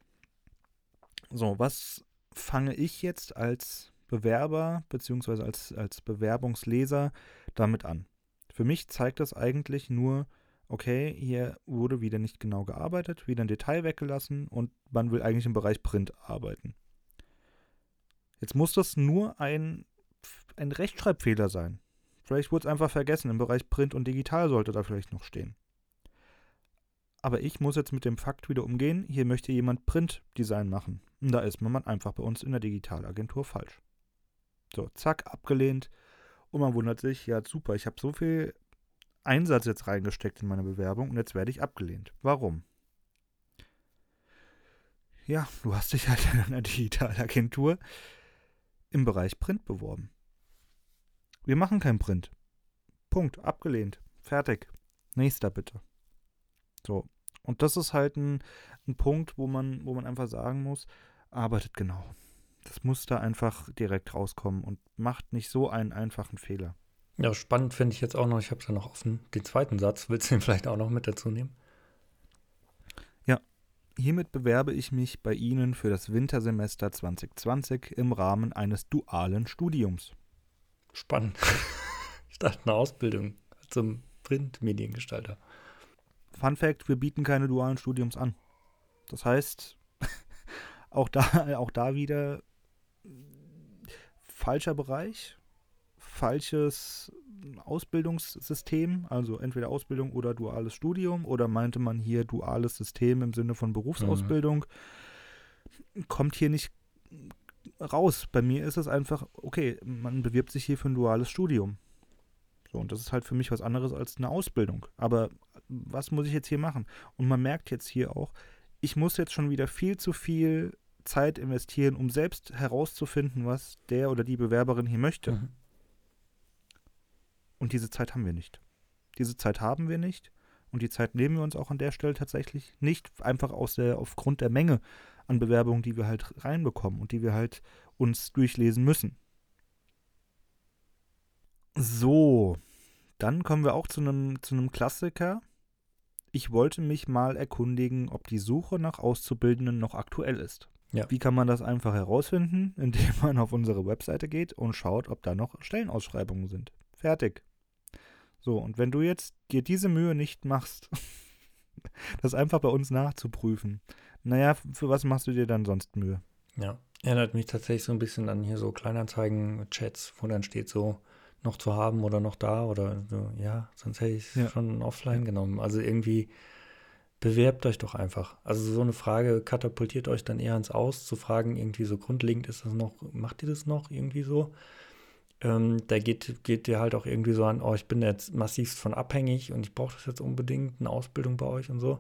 So, was fange ich jetzt als Bewerber bzw. Als, als Bewerbungsleser damit an? Für mich zeigt das eigentlich nur, okay, hier wurde wieder nicht genau gearbeitet, wieder ein Detail weggelassen und man will eigentlich im Bereich Print arbeiten. Jetzt muss das nur ein, ein Rechtschreibfehler sein. Vielleicht wurde es einfach vergessen, im Bereich Print und Digital sollte da vielleicht noch stehen. aber ich muss jetzt mit dem Fakt wieder umgehen, hier möchte jemand Printdesign machen. Und da ist man einfach bei uns in der Digitalagentur falsch. So, zack, abgelehnt. Und man wundert sich, ja super, ich habe so viel Einsatz jetzt reingesteckt in meine Bewerbung und jetzt werde ich abgelehnt. Warum? Ja, du hast dich halt in einer <laughs> Digitalagentur im Bereich Print beworben. Wir machen kein Print. Punkt, abgelehnt. Fertig. Nächster bitte. So. Und das ist halt ein, ein Punkt, wo man, wo man einfach sagen muss, arbeitet genau. Das muss da einfach direkt rauskommen und macht nicht so einen einfachen Fehler. Ja, spannend finde ich jetzt auch noch, ich habe es ja noch offen, den zweiten Satz. Willst du den vielleicht auch noch mit dazu nehmen? Ja, hiermit bewerbe ich mich bei Ihnen für das Wintersemester 2020 im Rahmen eines dualen Studiums. Spannend. <laughs> ich dachte, eine Ausbildung zum Printmediengestalter. Fun Fact: Wir bieten keine dualen Studiums an. Das heißt, <laughs> auch da, auch da wieder falscher Bereich, falsches Ausbildungssystem, also entweder Ausbildung oder duales Studium oder meinte man hier duales System im Sinne von Berufsausbildung, mhm. kommt hier nicht raus. Bei mir ist es einfach, okay, man bewirbt sich hier für ein duales Studium. So, und das ist halt für mich was anderes als eine Ausbildung. Aber was muss ich jetzt hier machen? Und man merkt jetzt hier auch, ich muss jetzt schon wieder viel zu viel Zeit investieren, um selbst herauszufinden, was der oder die Bewerberin hier möchte. Mhm. Und diese Zeit haben wir nicht. Diese Zeit haben wir nicht. Und die Zeit nehmen wir uns auch an der Stelle tatsächlich nicht, einfach aus der, aufgrund der Menge an Bewerbungen, die wir halt reinbekommen und die wir halt uns durchlesen müssen. So, dann kommen wir auch zu einem, zu einem Klassiker. Ich wollte mich mal erkundigen, ob die Suche nach Auszubildenden noch aktuell ist. Ja. Wie kann man das einfach herausfinden? <laughs> Indem man auf unsere Webseite geht und schaut, ob da noch Stellenausschreibungen sind. Fertig. So, und wenn du jetzt dir diese Mühe nicht machst, <laughs> das einfach bei uns nachzuprüfen, naja, für was machst du dir dann sonst Mühe? Ja, erinnert mich tatsächlich so ein bisschen an hier so Kleinanzeigen-Chats, wo dann steht so, noch zu haben oder noch da oder so, ja, sonst hätte ich es ja. schon offline genommen. Also irgendwie bewerbt euch doch einfach. Also so eine Frage katapultiert euch dann eher ins Aus, zu fragen, irgendwie so grundlegend ist das noch, macht ihr das noch irgendwie so? Ähm, da geht, geht ihr halt auch irgendwie so an, oh, ich bin jetzt massivst von abhängig und ich brauche das jetzt unbedingt, eine Ausbildung bei euch und so.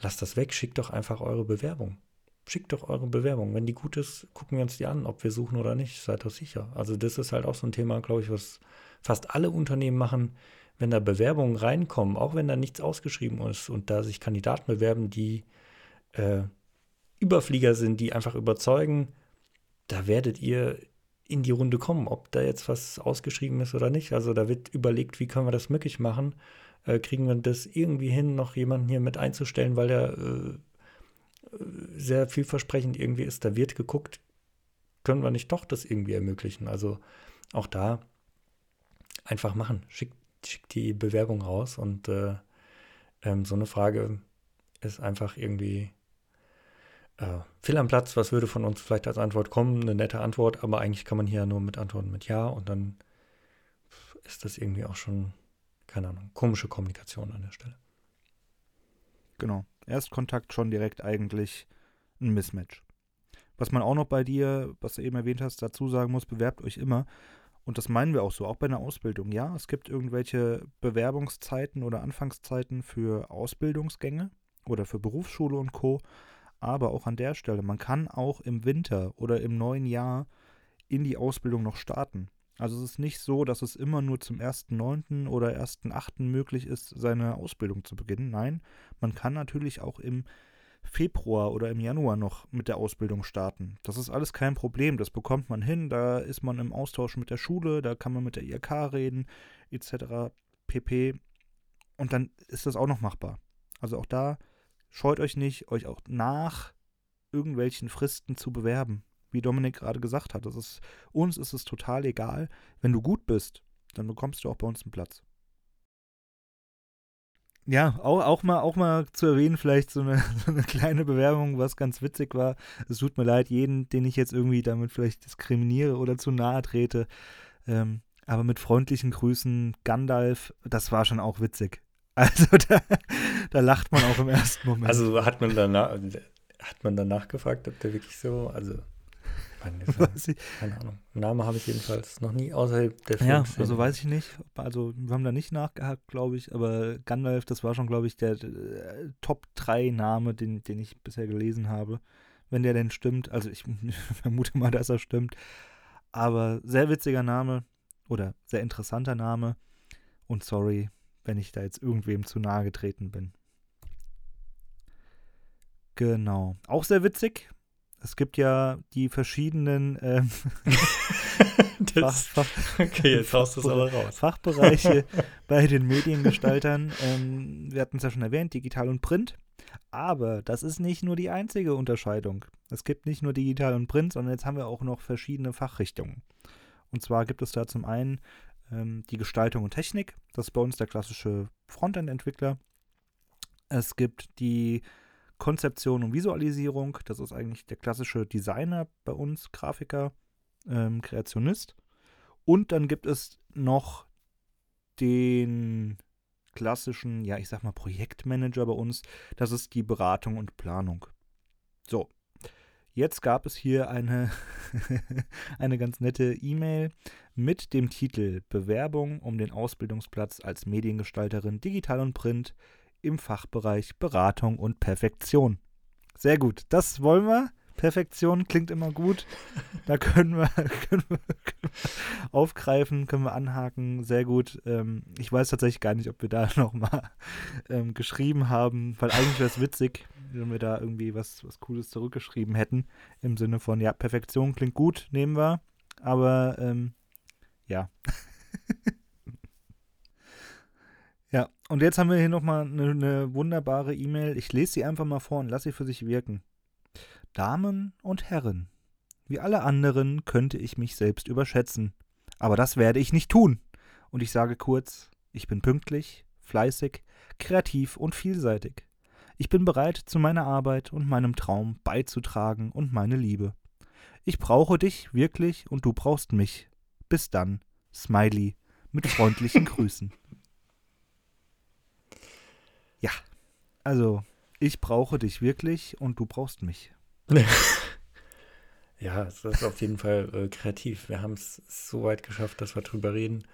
Lasst das weg, schickt doch einfach eure Bewerbung. Schickt doch eure Bewerbung. Wenn die gut ist, gucken wir uns die an, ob wir suchen oder nicht. Seid doch sicher. Also das ist halt auch so ein Thema, glaube ich, was fast alle Unternehmen machen. Wenn da Bewerbungen reinkommen, auch wenn da nichts ausgeschrieben ist und da sich Kandidaten bewerben, die äh, Überflieger sind, die einfach überzeugen, da werdet ihr in die Runde kommen, ob da jetzt was ausgeschrieben ist oder nicht. Also da wird überlegt, wie können wir das möglich machen. Äh, kriegen wir das irgendwie hin, noch jemanden hier mit einzustellen, weil der äh, sehr vielversprechend irgendwie ist. Da wird geguckt, können wir nicht doch das irgendwie ermöglichen. Also auch da einfach machen. Schickt schick die Bewerbung raus und äh, ähm, so eine Frage ist einfach irgendwie äh, fehl am Platz. Was würde von uns vielleicht als Antwort kommen? Eine nette Antwort, aber eigentlich kann man hier nur mit antworten mit Ja und dann ist das irgendwie auch schon, keine Ahnung, komische Kommunikation an der Stelle. Genau. Erstkontakt schon direkt eigentlich ein Mismatch. Was man auch noch bei dir, was du eben erwähnt hast, dazu sagen muss, bewerbt euch immer. Und das meinen wir auch so, auch bei einer Ausbildung. Ja, es gibt irgendwelche Bewerbungszeiten oder Anfangszeiten für Ausbildungsgänge oder für Berufsschule und Co. Aber auch an der Stelle, man kann auch im Winter oder im neuen Jahr in die Ausbildung noch starten. Also es ist nicht so, dass es immer nur zum 1.9. oder 1.8. möglich ist, seine Ausbildung zu beginnen. Nein, man kann natürlich auch im Februar oder im Januar noch mit der Ausbildung starten. Das ist alles kein Problem, das bekommt man hin, da ist man im Austausch mit der Schule, da kann man mit der IRK reden, etc. pp. Und dann ist das auch noch machbar. Also auch da scheut euch nicht, euch auch nach irgendwelchen Fristen zu bewerben wie Dominik gerade gesagt hat. Das ist, uns ist es total egal. Wenn du gut bist, dann bekommst du auch bei uns einen Platz. Ja, auch, auch, mal, auch mal zu erwähnen, vielleicht so eine, <laughs> so eine kleine Bewerbung, was ganz witzig war. Es tut mir leid, jeden, den ich jetzt irgendwie damit vielleicht diskriminiere oder zu nahe trete. Ähm, aber mit freundlichen Grüßen, Gandalf, das war schon auch witzig. <laughs> Also da, da lacht man auch im ersten Moment. Also hat man danach, hat man danach gefragt, ob der wirklich so, also <laughs> keine Ahnung. Name habe ich jedenfalls noch nie außerhalb der Filme. Ja, also weiß ich nicht. Also wir haben da nicht nachgehakt, glaube ich, aber Gandalf, das war schon, glaube ich, der äh, Top 3 Name, den, den ich bisher gelesen habe. Wenn der denn stimmt. Also ich <laughs> vermute mal, dass er stimmt. Aber sehr witziger Name oder sehr interessanter Name. Und sorry, wenn ich da jetzt irgendwem zu nahe getreten bin. Genau. Auch sehr witzig. Es gibt ja die verschiedenen ähm, <laughs> das, Fach, Fach, okay, jetzt haust du es aber raus. Fachbereiche <laughs> bei den Mediengestaltern. Ähm, wir hatten es ja schon erwähnt, digital und Print. Aber das ist nicht nur die einzige Unterscheidung. Es gibt nicht nur digital und Print, sondern jetzt haben wir auch noch verschiedene Fachrichtungen. Und zwar gibt es da zum einen ähm, die Gestaltung und Technik. Das ist bei uns der klassische Frontend-Entwickler. Es gibt die Konzeption und Visualisierung. Das ist eigentlich der klassische Designer bei uns, Grafiker, ähm, Kreationist. Und dann gibt es noch den klassischen, ja, ich sag mal, Projektmanager bei uns. Das ist die Beratung und Planung. So. Jetzt gab es hier eine, <laughs> eine ganz nette E-Mail mit dem Titel Bewerbung um den Ausbildungsplatz als Mediengestalterin Digital und Print im Fachbereich Beratung und Perfektion. Sehr gut, das wollen wir. Perfektion klingt immer gut. Da können wir, <laughs> können wir, können wir aufgreifen, können wir anhaken. Sehr gut. Ähm, ich weiß tatsächlich gar nicht, ob wir da <laughs> nochmal ähm, geschrieben haben, weil eigentlich wäre es witzig, wenn wir da irgendwie was, was Cooles zurückgeschrieben hätten. Im Sinne von, ja, Perfektion klingt gut, nehmen wir. Aber ähm, ja. <laughs> Und jetzt haben wir hier nochmal eine, eine wunderbare E-Mail. Ich lese sie einfach mal vor und lasse sie für sich wirken. Damen und Herren, wie alle anderen könnte ich mich selbst überschätzen. Aber das werde ich nicht tun. Und ich sage kurz, ich bin pünktlich, fleißig, kreativ und vielseitig. Ich bin bereit, zu meiner Arbeit und meinem Traum beizutragen und meine Liebe. Ich brauche dich wirklich und du brauchst mich. Bis dann, Smiley, mit freundlichen <laughs> Grüßen. Ja, also ich brauche dich wirklich und du brauchst mich. <laughs> ja, es ist auf jeden Fall äh, kreativ. Wir haben es so weit geschafft, dass wir drüber reden.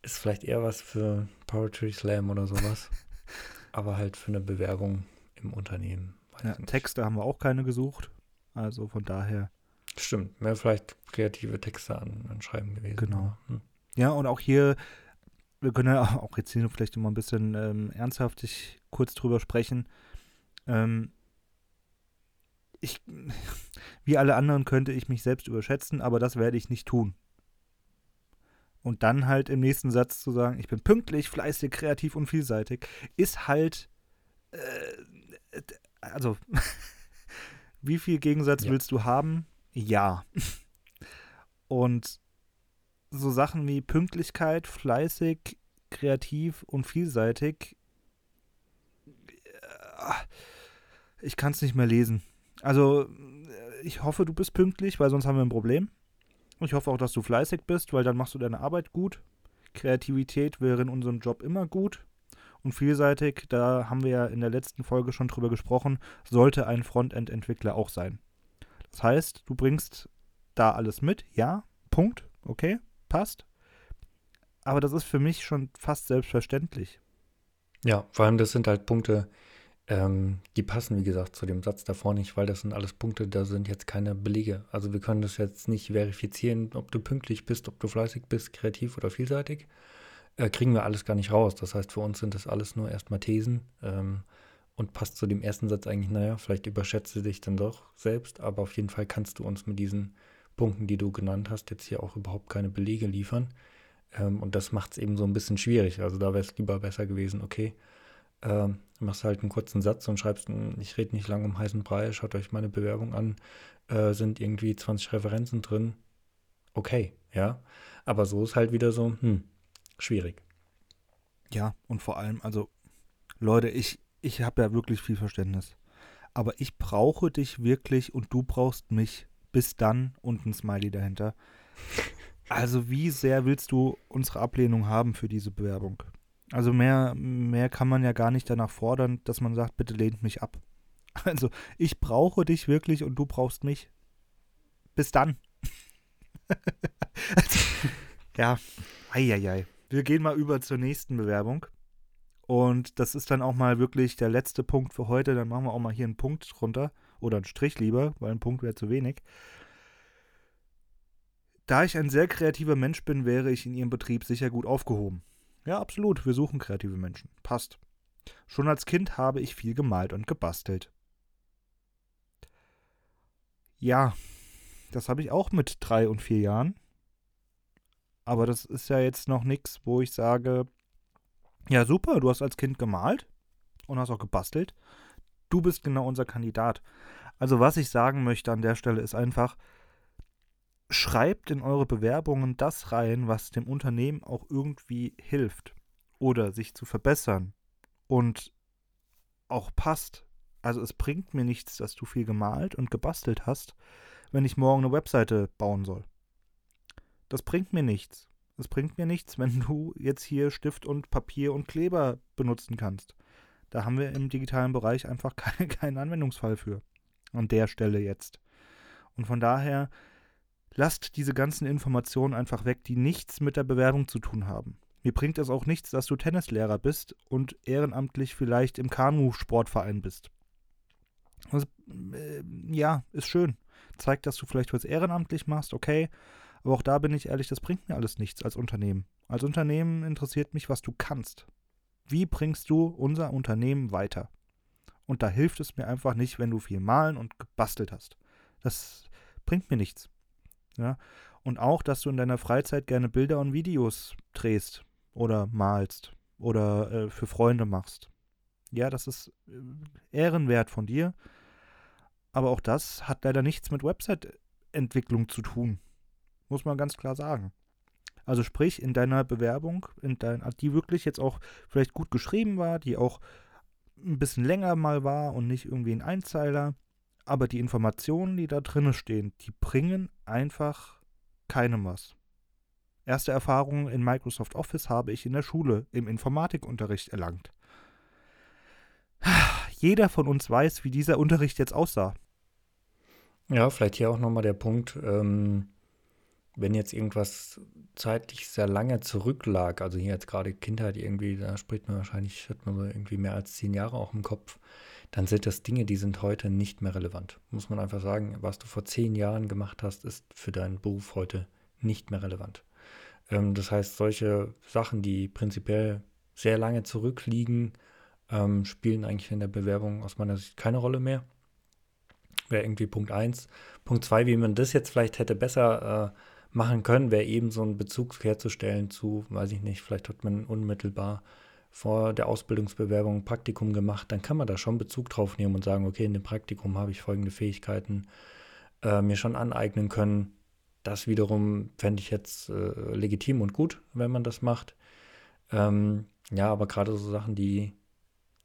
Ist vielleicht eher was für Poetry Slam oder sowas. <laughs> aber halt für eine Bewerbung im Unternehmen. Ja, Texte haben wir auch keine gesucht. Also von daher. Stimmt, mehr vielleicht kreative Texte an, anschreiben gewesen. Genau. Hm. Ja, und auch hier wir können ja <laughs> auch jetzt hier vielleicht mal ein bisschen ähm, ernsthaftig kurz drüber sprechen. Ähm, ich, <laughs> wie alle anderen könnte ich mich selbst überschätzen, aber das werde ich nicht tun. Und dann halt im nächsten Satz zu sagen, ich bin pünktlich, fleißig, kreativ und vielseitig, ist halt, äh, also, <laughs> wie viel Gegensatz ja. willst du haben? Ja. Und so Sachen wie Pünktlichkeit, fleißig, kreativ und vielseitig. Ich kann es nicht mehr lesen. Also, äh, ich hoffe, du bist pünktlich, weil sonst haben wir ein Problem. Ich hoffe auch, dass du fleißig bist, weil dann machst du deine Arbeit gut. Kreativität wäre in unserem Job immer gut. Und vielseitig, da haben wir ja in der letzten Folge schon drüber gesprochen, sollte ein Frontend-Entwickler auch sein. Das heißt, du bringst da alles mit, ja, Punkt, okay passt. Aber das ist für mich schon fast selbstverständlich. Ja, vor allem das sind halt Punkte, ähm, die passen, wie gesagt, zu dem Satz davor nicht, weil das sind alles Punkte, da sind jetzt keine Belege. Also wir können das jetzt nicht verifizieren, ob du pünktlich bist, ob du fleißig bist, kreativ oder vielseitig. Äh, kriegen wir alles gar nicht raus. Das heißt, für uns sind das alles nur erstmal Thesen ähm, und passt zu dem ersten Satz eigentlich, naja, vielleicht überschätze dich dann doch selbst, aber auf jeden Fall kannst du uns mit diesen Punkten, die du genannt hast, jetzt hier auch überhaupt keine Belege liefern. Ähm, und das macht es eben so ein bisschen schwierig. Also da wäre es lieber besser gewesen, okay, ähm, machst halt einen kurzen Satz und schreibst, ich rede nicht lange um heißen Brei, schaut euch meine Bewerbung an, äh, sind irgendwie 20 Referenzen drin. Okay, ja. Aber so ist halt wieder so, hm, schwierig. Ja, und vor allem, also, Leute, ich, ich habe ja wirklich viel Verständnis. Aber ich brauche dich wirklich und du brauchst mich bis dann und ein Smiley dahinter. Also wie sehr willst du unsere Ablehnung haben für diese Bewerbung? Also mehr, mehr kann man ja gar nicht danach fordern, dass man sagt, bitte lehnt mich ab. <laughs> Also ich brauche dich wirklich und du brauchst mich. Bis dann. also, <laughs> ja, eieiei. Wir gehen mal über zur nächsten Bewerbung. Und das ist dann auch mal wirklich der letzte Punkt für heute. Dann machen wir auch mal hier einen Punkt drunter. Oder einen Strich lieber, weil ein Punkt wäre zu wenig. Da ich ein sehr kreativer Mensch bin, wäre ich in Ihrem Betrieb sicher gut aufgehoben. Ja, absolut. Wir suchen kreative Menschen. Passt. Schon als Kind habe ich viel gemalt und gebastelt. Ja, das habe ich auch mit drei und vier Jahren. Aber das ist ja jetzt noch nichts, wo ich sage, ja super, du hast als Kind gemalt und hast auch gebastelt. Du bist genau unser Kandidat. Also was ich sagen möchte an der Stelle ist einfach, schreibt in eure Bewerbungen das rein, was dem Unternehmen auch irgendwie hilft oder sich zu verbessern und auch passt. Also es bringt mir nichts, dass du viel gemalt und gebastelt hast, wenn ich morgen eine Webseite bauen soll. Das bringt mir nichts. Es bringt mir nichts, wenn du jetzt hier Stift und Papier und Kleber benutzen kannst. Da haben wir im digitalen Bereich einfach <laughs> keinen Anwendungsfall für. An der Stelle jetzt. Und von daher lasst diese ganzen Informationen einfach weg, die nichts mit der Bewerbung zu tun haben. Mir bringt es auch nichts, dass du Tennislehrer bist und ehrenamtlich vielleicht im Kanu-Sportverein bist. Also, äh, ja, ist schön. Zeigt, dass du vielleicht was ehrenamtlich machst, okay. Aber auch da bin ich ehrlich, das bringt mir alles nichts als Unternehmen. Als Unternehmen interessiert mich, was du kannst. Wie bringst du unser Unternehmen weiter? Und da hilft es mir einfach nicht, wenn du viel malen und gebastelt hast. Das bringt mir nichts. Ja? Und auch, dass du in deiner Freizeit gerne Bilder und Videos drehst oder malst oder äh, für Freunde machst. Ja, das ist äh, ehrenwert von dir. Aber auch das hat leider nichts mit Website-Entwicklung zu tun. Muss man ganz klar sagen. Also sprich, in deiner Bewerbung, in dein, die wirklich jetzt auch vielleicht gut geschrieben war, die auch ein bisschen länger mal war und nicht irgendwie ein Einzeiler, aber die Informationen, die da drinnen stehen, die bringen einfach keinem was. Erste Erfahrungen in Microsoft Office habe ich in der Schule im Informatikunterricht erlangt. Jeder von uns weiß, wie dieser Unterricht jetzt aussah. Ja, vielleicht hier auch nochmal der Punkt, ähm, wenn jetzt irgendwas zeitlich sehr lange zurücklag, also hier jetzt gerade Kindheit irgendwie, da spricht man wahrscheinlich, hat man so irgendwie mehr als zehn Jahre auch im Kopf, dann sind das Dinge, die sind heute nicht mehr relevant. Muss man einfach sagen, was du vor zehn Jahren gemacht hast, ist für deinen Beruf heute nicht mehr relevant. Ähm, das heißt, solche Sachen, die prinzipiell sehr lange zurückliegen, ähm, spielen eigentlich in der Bewerbung aus meiner Sicht keine Rolle mehr. Wäre irgendwie Punkt 1. Punkt 2, wie man das jetzt vielleicht hätte besser äh, machen können, wäre eben so einen Bezug herzustellen zu, weiß ich nicht, vielleicht hat man unmittelbar vor der Ausbildungsbewerbung ein Praktikum gemacht, dann kann man da schon Bezug drauf nehmen und sagen, okay, in dem Praktikum habe ich folgende Fähigkeiten äh, mir schon aneignen können. Das wiederum fände ich jetzt äh, legitim und gut, wenn man das macht. Ähm, ja, aber gerade so Sachen, die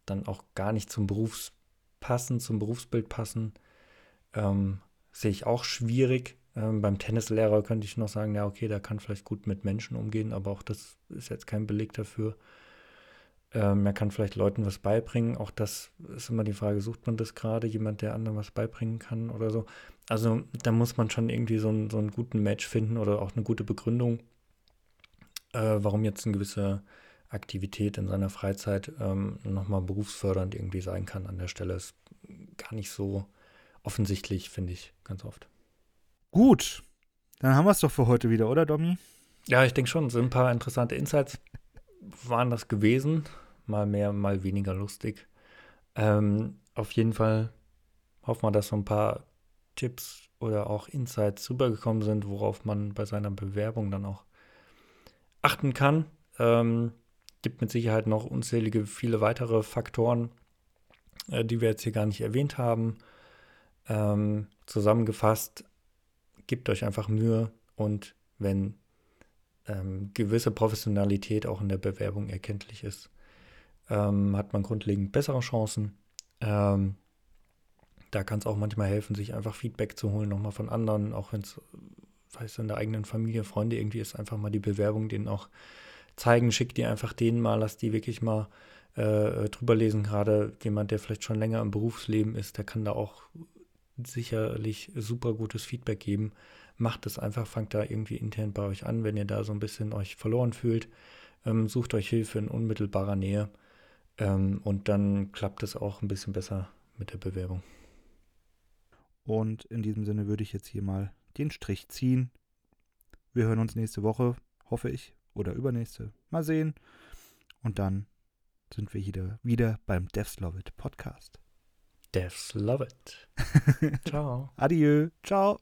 dann auch gar nicht zum Berufs passen, zum Berufsbild passen, ähm, sehe ich auch schwierig. Ähm, beim Tennislehrer könnte ich noch sagen, ja, okay, der kann vielleicht gut mit Menschen umgehen, aber auch das ist jetzt kein Beleg dafür. Ähm, er kann vielleicht Leuten was beibringen. Auch das ist immer die Frage, sucht man das gerade, jemand, der anderen was beibringen kann oder so. Also da muss man schon irgendwie so, ein, so einen guten Match finden oder auch eine gute Begründung, äh, warum jetzt eine gewisse Aktivität in seiner Freizeit ähm, nochmal berufsfördernd irgendwie sein kann an der Stelle. Ist gar nicht so offensichtlich, finde ich, ganz oft. Gut, dann haben wir es doch für heute wieder, oder Domi? Ja, ich denke schon, sind ein paar interessante Insights waren das gewesen. Mal mehr, mal weniger lustig. Ähm, auf jeden Fall hoffen wir, dass so ein paar Tipps oder auch Insights rübergekommen sind, worauf man bei seiner Bewerbung dann auch achten kann. Ähm, gibt mit Sicherheit noch unzählige viele weitere Faktoren, äh, die wir jetzt hier gar nicht erwähnt haben. Ähm, zusammengefasst, gebt euch einfach Mühe und wenn ähm, gewisse Professionalität auch in der Bewerbung erkenntlich ist, ähm, hat man grundlegend bessere Chancen. Ähm, da kann es auch manchmal helfen, sich einfach Feedback zu holen, nochmal von anderen, auch wenn es, in der eigenen Familie, Freunde irgendwie ist, einfach mal die Bewerbung denen auch zeigen, schick die einfach denen mal, lass die wirklich mal äh, drüber lesen. Gerade jemand, der vielleicht schon länger im Berufsleben ist, der kann da auch sicherlich super gutes Feedback geben. Macht es einfach, fangt da irgendwie intern bei euch an, wenn ihr da so ein bisschen euch verloren fühlt. Ähm, sucht euch Hilfe in unmittelbarer Nähe ähm, und dann klappt es auch ein bisschen besser mit der Bewerbung. Und in diesem Sinne würde ich jetzt hier mal den Strich ziehen. Wir hören uns nächste Woche, hoffe ich, oder übernächste. Mal sehen. Und dann sind wir wieder, wieder beim It Podcast. Devs love it. <laughs> Ciao. Adieu. Ciao.